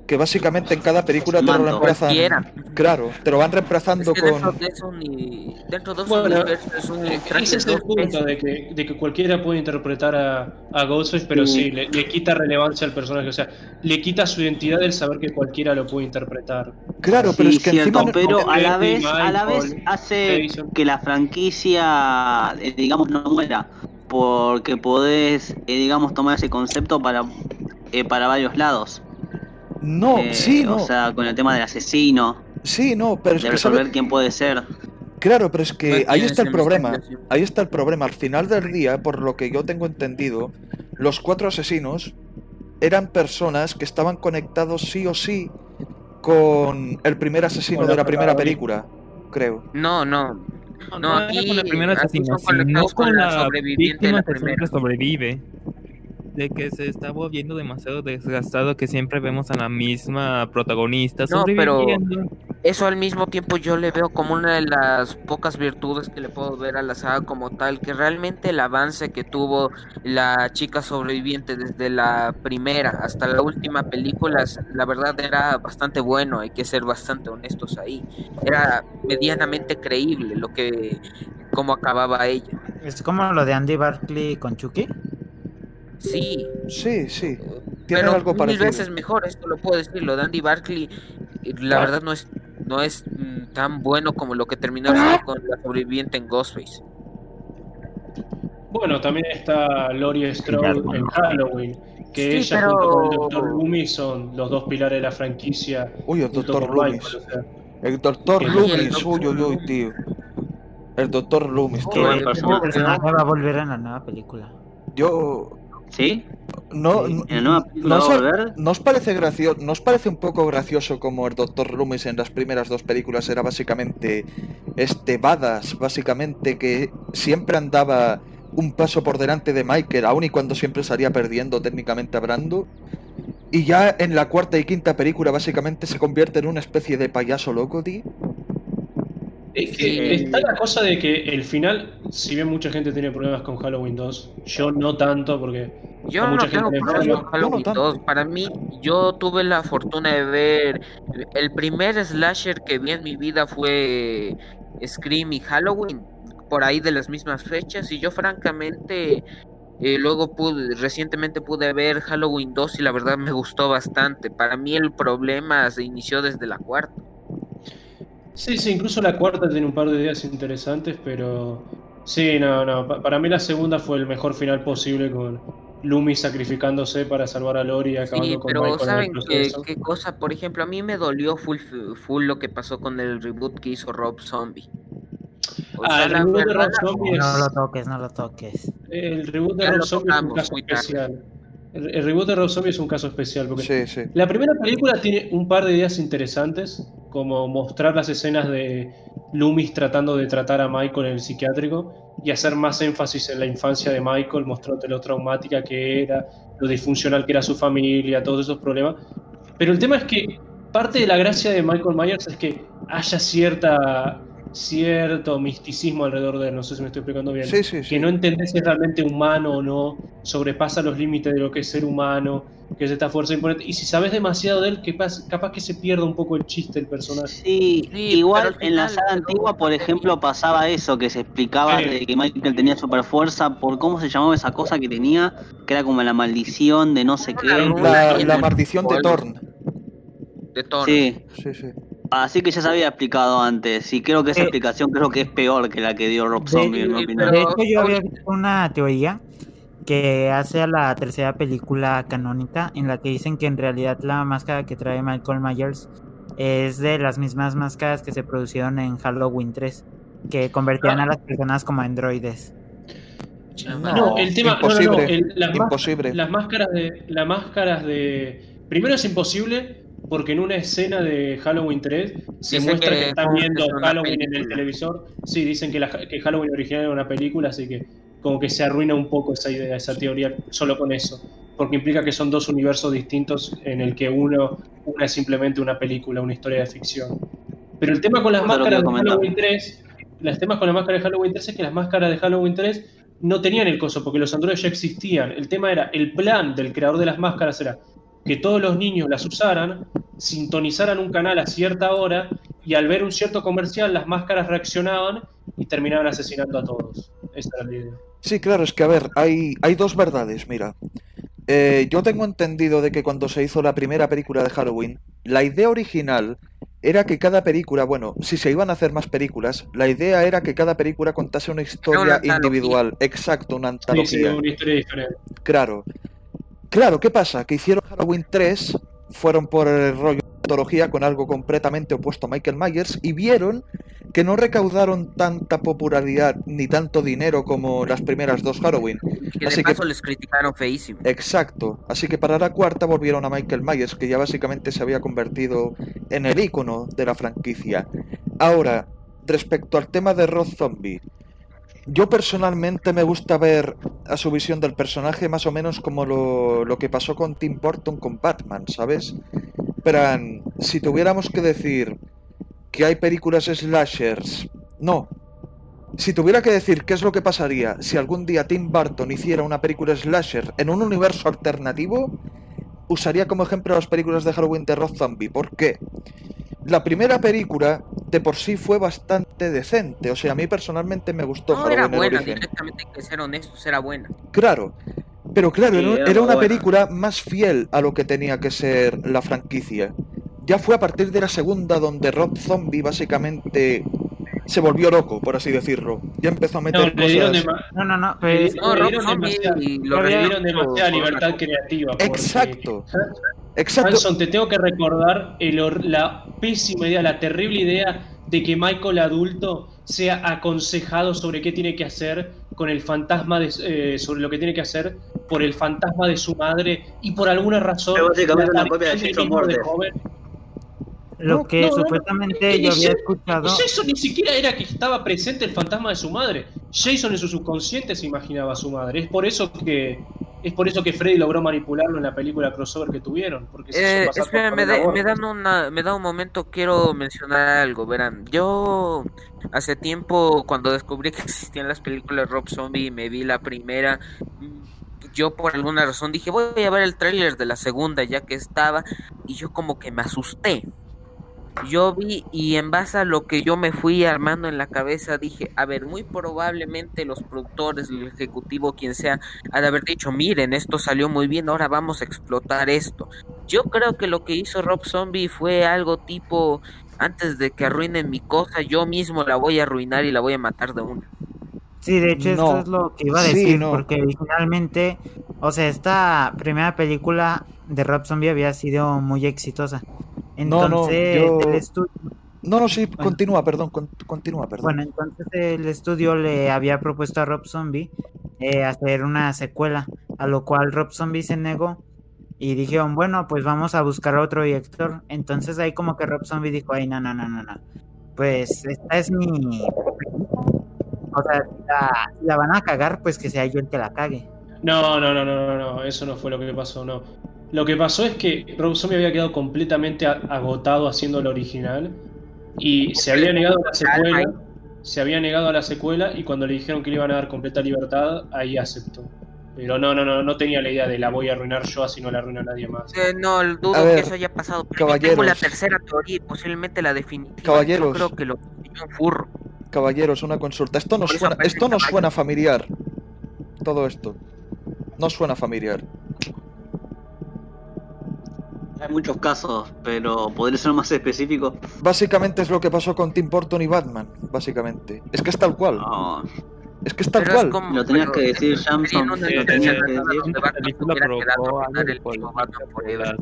Speaker 1: que básicamente en cada película te lo reemplazan.
Speaker 8: Cualquiera.
Speaker 1: Claro, te lo van
Speaker 8: Es
Speaker 1: reemplazando
Speaker 8: que dentro
Speaker 1: con.
Speaker 8: de eso ni- dentro de esos
Speaker 2: Bueno,
Speaker 8: es un
Speaker 2: Ese es
Speaker 8: de
Speaker 2: el
Speaker 8: dos
Speaker 2: punto de que, de que cualquiera puede interpretar a, a Ghostface, pero sí,
Speaker 4: Sí.
Speaker 2: le, le quita relevancia al personaje. O sea, le quita su identidad el saber que cualquiera lo puede interpretar.
Speaker 1: Claro, pero
Speaker 4: Sí,
Speaker 1: es que
Speaker 4: cierto,
Speaker 1: encima.
Speaker 4: pero a la vez, a la vez hace
Speaker 2: Jason.
Speaker 4: que la franquicia, eh, digamos, no muera, porque podés, eh, digamos, tomar ese concepto para, eh, para varios lados.
Speaker 1: No,
Speaker 4: Eh,
Speaker 1: sí, no.
Speaker 4: O sea, con el tema del asesino,
Speaker 1: Sí, no, pero es
Speaker 4: de
Speaker 1: que
Speaker 4: resolver
Speaker 1: ¿sabes?
Speaker 4: quién puede ser.
Speaker 1: Claro, pero es que ahí está el problema. Ahí está el problema. Al final del día, por lo que yo tengo entendido, los cuatro asesinos eran personas que estaban conectados sí o sí con el primer asesino de la primera película, creo.
Speaker 8: No, no.
Speaker 7: No,
Speaker 8: No,
Speaker 7: era
Speaker 8: aquí-
Speaker 7: con el primer
Speaker 8: aquí
Speaker 7: asesino,
Speaker 8: son conectados
Speaker 7: sino
Speaker 8: con
Speaker 7: con
Speaker 8: la
Speaker 7: la
Speaker 8: sobreviviente de la primera.
Speaker 7: sobrevive. De que se está volviendo demasiado desgastado que siempre vemos a la misma protagonista
Speaker 8: No, pero-. Eso al mismo tiempo yo le veo como una de las pocas virtudes que le puedo ver a la saga como tal, que realmente el avance que tuvo la chica sobreviviente desde la primera hasta la última película, la verdad era bastante bueno, hay que ser bastante honestos ahí. Era medianamente creíble lo que cómo acababa ella.
Speaker 6: Es como lo de Andy Barkley con Chucky.
Speaker 8: Sí,
Speaker 1: Sí, sí. Tienen
Speaker 8: pero
Speaker 1: algo
Speaker 8: mil
Speaker 1: parecido.
Speaker 8: veces mejor, esto lo puedo decir, lo de Andy Barkley, eh, la verdad no es no es mm, tan bueno como lo que terminó siendo con la sobreviviente en Ghostface.
Speaker 2: Bueno, también está Laurie Strode en Halloween, que
Speaker 8: Sí,
Speaker 2: ella
Speaker 8: pero-
Speaker 2: junto con el Dr. Loomis son los dos pilares de la franquicia.
Speaker 1: Uy, el doctor Loomis.
Speaker 2: Michael, o sea,
Speaker 1: El doctor Loomis,
Speaker 8: Dr.
Speaker 1: uy, uy, uy, tío. El doctor Loomis, tío.
Speaker 4: personaje
Speaker 6: va a volver en la nueva película.
Speaker 1: Yo.
Speaker 4: ¿Sí?
Speaker 1: No,
Speaker 6: Sí.
Speaker 1: no,
Speaker 4: ¿En la nueva película
Speaker 1: no os parece gracioso, ¿no os parece un poco gracioso como el Dr. Loomis en las primeras dos películas era básicamente este badass, básicamente que siempre andaba un paso por delante de Michael, aun y cuando siempre salía perdiendo técnicamente hablando? Y ya en la cuarta y quinta película básicamente se convierte en una especie de payaso loco, tío.
Speaker 2: Es que
Speaker 8: Sí.
Speaker 2: está la cosa de que el final, si bien mucha gente tiene problemas con Halloween 2, yo no tanto porque
Speaker 8: Yo no
Speaker 2: mucha
Speaker 8: tengo problemas con Halloween
Speaker 1: tanto.
Speaker 8: 2. Para mí, yo tuve la fortuna de ver. El primer slasher que vi en mi vida fue Scream y Halloween, por ahí de las mismas fechas. Y yo, francamente, eh, luego pude, recientemente pude ver Halloween 2 y la verdad me gustó bastante. Para mí, el problema se inició desde la cuarta.
Speaker 2: Sí, sí, incluso la cuarta tiene un par de ideas interesantes, pero sí, no, no, pa- para mí la segunda fue el mejor final posible con Loomis sacrificándose para salvar a Lori y acabando
Speaker 8: Sí,
Speaker 2: con
Speaker 8: pero
Speaker 2: el
Speaker 8: ¿saben qué, qué cosa? Por ejemplo, a mí me dolió full, full lo que pasó con el reboot que hizo Rob Zombie. O
Speaker 2: Ah,
Speaker 8: sea,
Speaker 2: el
Speaker 8: la
Speaker 2: reboot de Rob Zombie es...
Speaker 6: No lo toques, no lo toques.
Speaker 2: El reboot de
Speaker 8: Ya
Speaker 2: Rob Zombie es un caso
Speaker 8: muy tarde.
Speaker 2: El, el reboot de Rob Zombie es un caso especial porque
Speaker 1: Sí, sí.
Speaker 2: la primera película tiene un par de ideas interesantes, como mostrar las escenas de Loomis tratando de tratar a Michael en el psiquiátrico y hacer más énfasis en la infancia de Michael, mostrándote lo traumática que era, lo disfuncional que era su familia, todos esos problemas. Pero el tema es que parte de la gracia de Michael Myers es que haya cierta cierto misticismo alrededor de él, no sé si me estoy explicando bien
Speaker 1: Sí, sí, sí.
Speaker 2: que no entendés si es realmente humano o no, sobrepasa los límites de lo que es ser humano, que es esta fuerza imponente. Y si sabes demasiado de él, capaz, capaz que se pierda un poco el chiste del personaje.
Speaker 4: Sí,
Speaker 8: Sí,
Speaker 4: igual en la saga antigua, por ejemplo, pasaba eso, que se explicaba
Speaker 2: Sí.
Speaker 4: de que Michael tenía super fuerza por cómo se llamaba esa cosa que tenía, que era como la maldición de no sé
Speaker 8: Una
Speaker 4: qué.
Speaker 1: La, maldición de Thorn.
Speaker 8: de.
Speaker 4: Sí,
Speaker 1: Sí, sí.
Speaker 4: Así que ya se había explicado antes, y creo que esa
Speaker 6: Eh,
Speaker 4: explicación creo que es peor que la que dio Rob
Speaker 6: de-
Speaker 4: Zombie, en mi
Speaker 8: sí,
Speaker 4: opinión.
Speaker 6: De
Speaker 8: Pero
Speaker 6: hecho, yo había visto una teoría que hace a la tercera película canónica en la que dicen que en realidad la máscara que trae Michael Myers es de las mismas máscaras que se producieron en Halloween 3, que convertían a las personas como androides.
Speaker 2: No, el tema, no, no, no,
Speaker 1: imposible,
Speaker 2: el- las, más-
Speaker 1: imposible.
Speaker 2: las máscaras de, las máscaras de, primero es imposible porque en una escena de Halloween 3 se
Speaker 8: Dicen
Speaker 2: muestra
Speaker 8: que
Speaker 2: que, están viendo Halloween en el televisor. Sí, dicen que, la, que Halloween original era una película, así que como que se arruina un poco esa idea, esa teoría solo con eso, porque implica que son dos universos distintos en el que uno, una es simplemente una película, una historia de ficción. Pero el tema con las máscaras de. Halloween 3, los temas con las máscaras de Halloween 3 es que las máscaras de Halloween 3 no tenían el coso, porque los androides ya existían. El tema era, el plan del creador de las máscaras era, que todos los niños las usaran, sintonizaran un canal a cierta hora y al ver un cierto comercial las máscaras reaccionaban y terminaban asesinando a todos. Esa era la idea.
Speaker 1: Sí, claro, es que a ver, hay, hay dos verdades, mira. Eh, yo tengo entendido de que cuando se hizo la primera película de Halloween, la idea original era que cada película, bueno, si se iban a hacer más películas, la idea era que cada película contase una historia
Speaker 8: antología.
Speaker 1: individual. Exacto, una
Speaker 2: Sí, sí,
Speaker 1: antología.
Speaker 2: una historia diferente.
Speaker 1: Claro. Claro, ¿qué pasa? Que hicieron Halloween 3, fueron por el rollo de antología con algo completamente opuesto a Michael Myers y vieron que no recaudaron tanta popularidad ni tanto dinero como las primeras dos Halloween.
Speaker 8: Que
Speaker 1: Así
Speaker 8: de
Speaker 1: que-
Speaker 8: les criticaron feísimo.
Speaker 1: Exacto. Así que para la cuarta volvieron a Michael Myers, que ya básicamente se había convertido en el icono de la franquicia. Ahora, respecto al tema de Rob Zombie, yo personalmente me gusta ver a su visión del personaje más o menos como lo, lo que pasó con Tim Burton con Batman, ¿sabes? Pero si tuviéramos que decir que hay películas slashers, no, si tuviera que decir qué es lo que pasaría si algún día Tim Burton hiciera una película slasher en un universo alternativo, usaría como ejemplo las películas de Halloween de Rob Zombie. ¿Por qué? La primera película de por sí fue bastante decente, o sea, a mí personalmente me gustó
Speaker 8: No era
Speaker 1: Halloween el
Speaker 8: buena, directamente hay que ser honestos, era buena.
Speaker 1: Claro, pero claro,
Speaker 4: Sí,
Speaker 1: era,
Speaker 4: era
Speaker 1: era una
Speaker 4: buena.
Speaker 1: película más fiel a lo que tenía que ser la franquicia. Ya fue a partir de la segunda donde Rob Zombie básicamente se volvió loco, por así decirlo. Ya empezó a
Speaker 2: No,
Speaker 1: meter
Speaker 2: le dieron,
Speaker 1: cosas.
Speaker 6: No, no, no.
Speaker 2: le
Speaker 6: Pues,
Speaker 8: No,
Speaker 2: le
Speaker 8: Rob
Speaker 2: dieron
Speaker 8: Zombie
Speaker 2: demasiada-
Speaker 8: y lo
Speaker 2: le dieron demasiada
Speaker 8: por-
Speaker 2: libertad creativa. porque-
Speaker 1: Exacto, exacto.
Speaker 2: Hanson, te tengo que recordar el la pésima idea, la terrible idea de que Michael adulto sea aconsejado sobre qué tiene que hacer con el fantasma de, eh, sobre lo que tiene que hacer por el fantasma de su madre y por alguna razón
Speaker 4: Es básicamente
Speaker 2: la
Speaker 4: una copia de
Speaker 2: de joven.
Speaker 6: Lo
Speaker 2: no,
Speaker 6: que
Speaker 2: no, no,
Speaker 6: supuestamente yo había
Speaker 2: Jason-
Speaker 6: escuchado.
Speaker 2: Jason ni siquiera era que estaba presente el fantasma de su madre. Jason en su subconsciente se imaginaba a su madre. Es por eso que es por eso que Freddy logró manipularlo en la película crossover que tuvieron. Porque se
Speaker 8: Eh, espera, me,
Speaker 2: aborto.
Speaker 8: me dan una, me da un momento, quiero mencionar algo, verán, yo hace tiempo cuando descubrí que existían las películas Rob Zombie y me vi la primera, mm, yo por alguna razón dije voy a ver el tráiler de la segunda ya que estaba y yo como que me asusté. Yo vi y en base a lo que yo me fui armando en la cabeza dije, a ver, muy probablemente los productores, el ejecutivo, quien sea, de haber dicho, miren, esto salió muy bien, ahora vamos a explotar esto. Yo creo que lo que hizo Rob Zombie fue algo tipo, antes de que arruinen mi cosa, yo mismo la voy a arruinar y la voy a matar de una.
Speaker 6: Sí, de hecho,
Speaker 1: No.
Speaker 6: esto es lo que iba a
Speaker 1: Sí,
Speaker 6: decir,
Speaker 1: no.
Speaker 6: porque originalmente, o sea, esta primera película de Rob Zombie había sido muy exitosa.
Speaker 1: No,
Speaker 6: Entonces,
Speaker 1: yo-
Speaker 6: el estudio,
Speaker 1: No, no, sí,
Speaker 6: Bueno.
Speaker 1: continúa, perdón, con- continúa, perdón.
Speaker 6: bueno, entonces el estudio le había propuesto a Rob Zombie eh, hacer una secuela, a lo cual Rob Zombie se negó y dijeron, bueno, pues vamos a buscar a otro director. Entonces ahí como que Rob Zombie dijo, ay, no, no, no, no, no. Pues esta es mi... O sea, si la, si la van a cagar, pues que sea yo el que la cague.
Speaker 2: No, no, no, no, no, no, eso no fue lo que pasó, no. Lo que pasó es que Rob Zombie había quedado completamente agotado haciendo lo original y se había negado a la secuela, se había negado a la secuela y cuando le dijeron que le iban a dar completa libertad, ahí aceptó. Pero no, no, no, no tenía la idea de la voy a arruinar yo así no la arruina nadie más.
Speaker 8: Eh, no, dudo
Speaker 1: ver,
Speaker 8: que eso haya pasado. Pero yo tengo la
Speaker 1: caballeros.
Speaker 8: tercera teoría y posiblemente la definitiva.
Speaker 1: Caballeros.
Speaker 8: Yo creo que lo un furro.
Speaker 1: Caballeros, una consulta. Esto no suena, esto no
Speaker 8: caballo.
Speaker 1: suena familiar. Todo esto. No suena familiar.
Speaker 4: Hay muchos casos, pero podría ser más específico.
Speaker 1: Básicamente es lo que pasó con Tim Burton y Batman, básicamente. Es que es tal cual.
Speaker 4: No,
Speaker 1: Es que es tal
Speaker 8: Pero es
Speaker 1: cual.
Speaker 8: como-
Speaker 4: Lo tenías
Speaker 8: pero
Speaker 4: que decir, Samson,
Speaker 8: una
Speaker 4: lo tenías que decir.
Speaker 7: La película provocó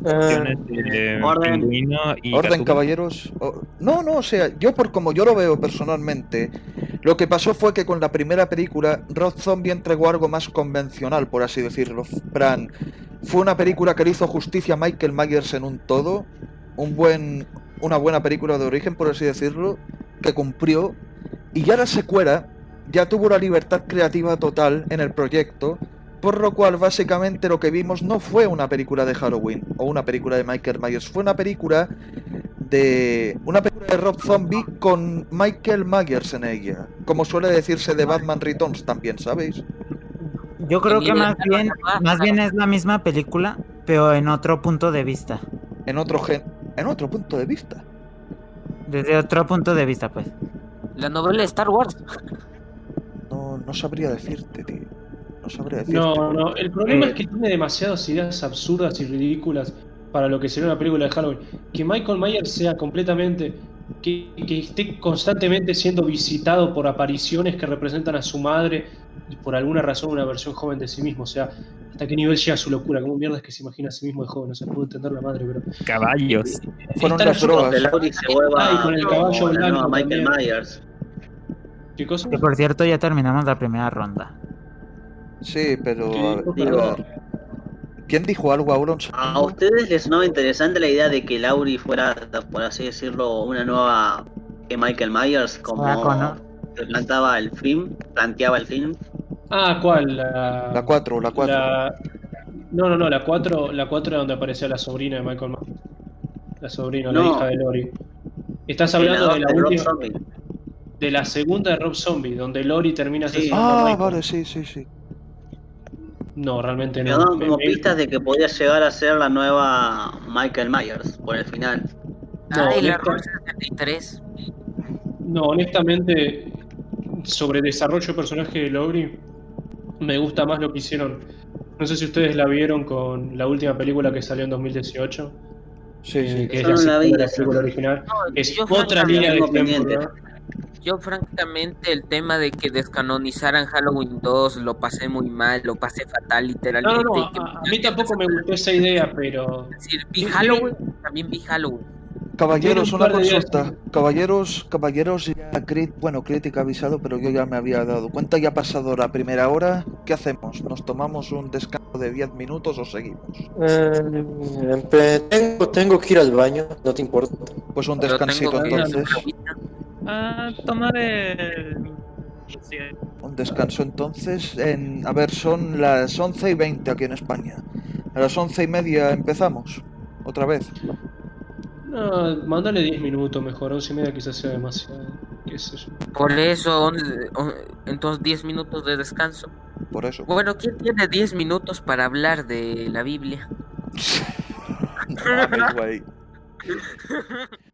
Speaker 1: Eh,
Speaker 4: orden.
Speaker 1: Orden, caballeros. No, no, o sea, yo por como yo lo veo personalmente, lo que pasó fue que con la primera película, Rob Zombie entregó algo más convencional, por así decirlo. Fran, fue una película que le hizo justicia a Michael Myers en un todo, un buen, una buena película de origen, por así decirlo, que cumplió, y ya la secuela ya tuvo la libertad creativa total en el proyecto, por lo cual básicamente lo que vimos no fue una película de Halloween o una película de Michael Myers, fue una película de una película de Rob Zombie con Michael Myers en ella, como suele decirse de Batman Returns también, ¿sabéis?
Speaker 6: Yo creo que más bien, más bien es la misma película, pero en otro punto de vista.
Speaker 1: En otro gen... En otro punto de vista.
Speaker 6: Desde otro punto de vista, pues.
Speaker 8: La novela de Star Wars.
Speaker 1: No, no sabría decirte, tío. No sabría decirte.
Speaker 2: No, no, el problema
Speaker 1: Eh,
Speaker 2: es que tiene demasiadas ideas absurdas y ridículas para lo que sería una película de Halloween. Que Michael Myers sea completamente. Que, que esté constantemente siendo visitado por apariciones que representan a su madre y por alguna razón una versión joven de sí mismo. O sea, ¿hasta qué nivel llega su locura? ¿Cómo mierda es que se imagina a sí mismo de joven? No se puede entender la madre, pero.
Speaker 7: Caballos.
Speaker 1: Fueron
Speaker 2: tan
Speaker 1: las drogas.
Speaker 2: Con el caballo blanco
Speaker 4: Michael
Speaker 2: también.
Speaker 4: Myers.
Speaker 2: ¿Qué cosa?
Speaker 6: Que por cierto ya terminamos la primera ronda.
Speaker 1: Sí, pero.
Speaker 2: ¿Qué
Speaker 1: a- a ¿Quién dijo algo ahora? un
Speaker 4: ¿A ustedes les sonaba interesante la idea de que Laurie fuera, por así decirlo, una nueva que Michael Myers, como plantaba el film, planteaba el film?
Speaker 2: Ah, ¿cuál? La,
Speaker 1: La 4, la 4.
Speaker 2: La- No, no, no, la 4 la 4 era donde aparecía la sobrina de Michael Myers. La sobrina, la hija de Lori. Estás hablando
Speaker 4: la
Speaker 2: de la, última-
Speaker 4: Zombie.
Speaker 2: De la segunda de Rob Zombie, donde Lori termina
Speaker 4: Sí.
Speaker 1: Ah, vale, sí, sí, sí.
Speaker 2: No, realmente
Speaker 4: Me
Speaker 2: no.
Speaker 4: daban
Speaker 2: Me-
Speaker 4: como pistas de que podía llegar a ser la nueva Michael Myers por el final.
Speaker 2: No, honesta-
Speaker 8: 73.
Speaker 2: no, honestamente, sobre desarrollo de personaje de Lori, me gusta más lo que hicieron. No sé si ustedes la vieron con la última película que salió en 2018,
Speaker 1: Sí, sí.
Speaker 2: que es
Speaker 4: Yo
Speaker 2: la
Speaker 4: no la vi,
Speaker 2: secuela de la
Speaker 4: esa.
Speaker 2: película original.
Speaker 8: No,
Speaker 2: Es otra línea de tiempo. ¿no?
Speaker 8: Yo francamente el tema de que descanonizaran Halloween 2 lo pasé muy mal, lo pasé fatal literalmente.
Speaker 2: no, no, a, a mí tampoco me gustó esa idea, pero
Speaker 8: Es decir, vi Halloween, también vi Halloween.
Speaker 1: Caballeros, una consulta. Caballeros, caballeros, ya crit- bueno, crítica avisado, pero yo ya me había dado cuenta, ya ha pasado la primera hora. ¿Qué hacemos? ¿Nos tomamos un descanso de 10 minutos o seguimos?
Speaker 5: Eh, empe- tengo, tengo que ir al baño, no te importa.
Speaker 1: Pues un descansito
Speaker 8: ir a.
Speaker 7: Ah, tomaré. Sí,
Speaker 1: Un descanso entonces. En, a ver, son las 11 y 20 aquí en España. A las 11 y media empezamos. Otra vez.
Speaker 2: no, mándale 10 minutos mejor, 11 y media quizás sea demasiado, qué sé yo.
Speaker 8: Por eso, on- on- entonces 10 minutos de descanso.
Speaker 1: Por eso.
Speaker 8: Bueno, ¿quién tiene 10 minutos para hablar de la Biblia?
Speaker 1: No.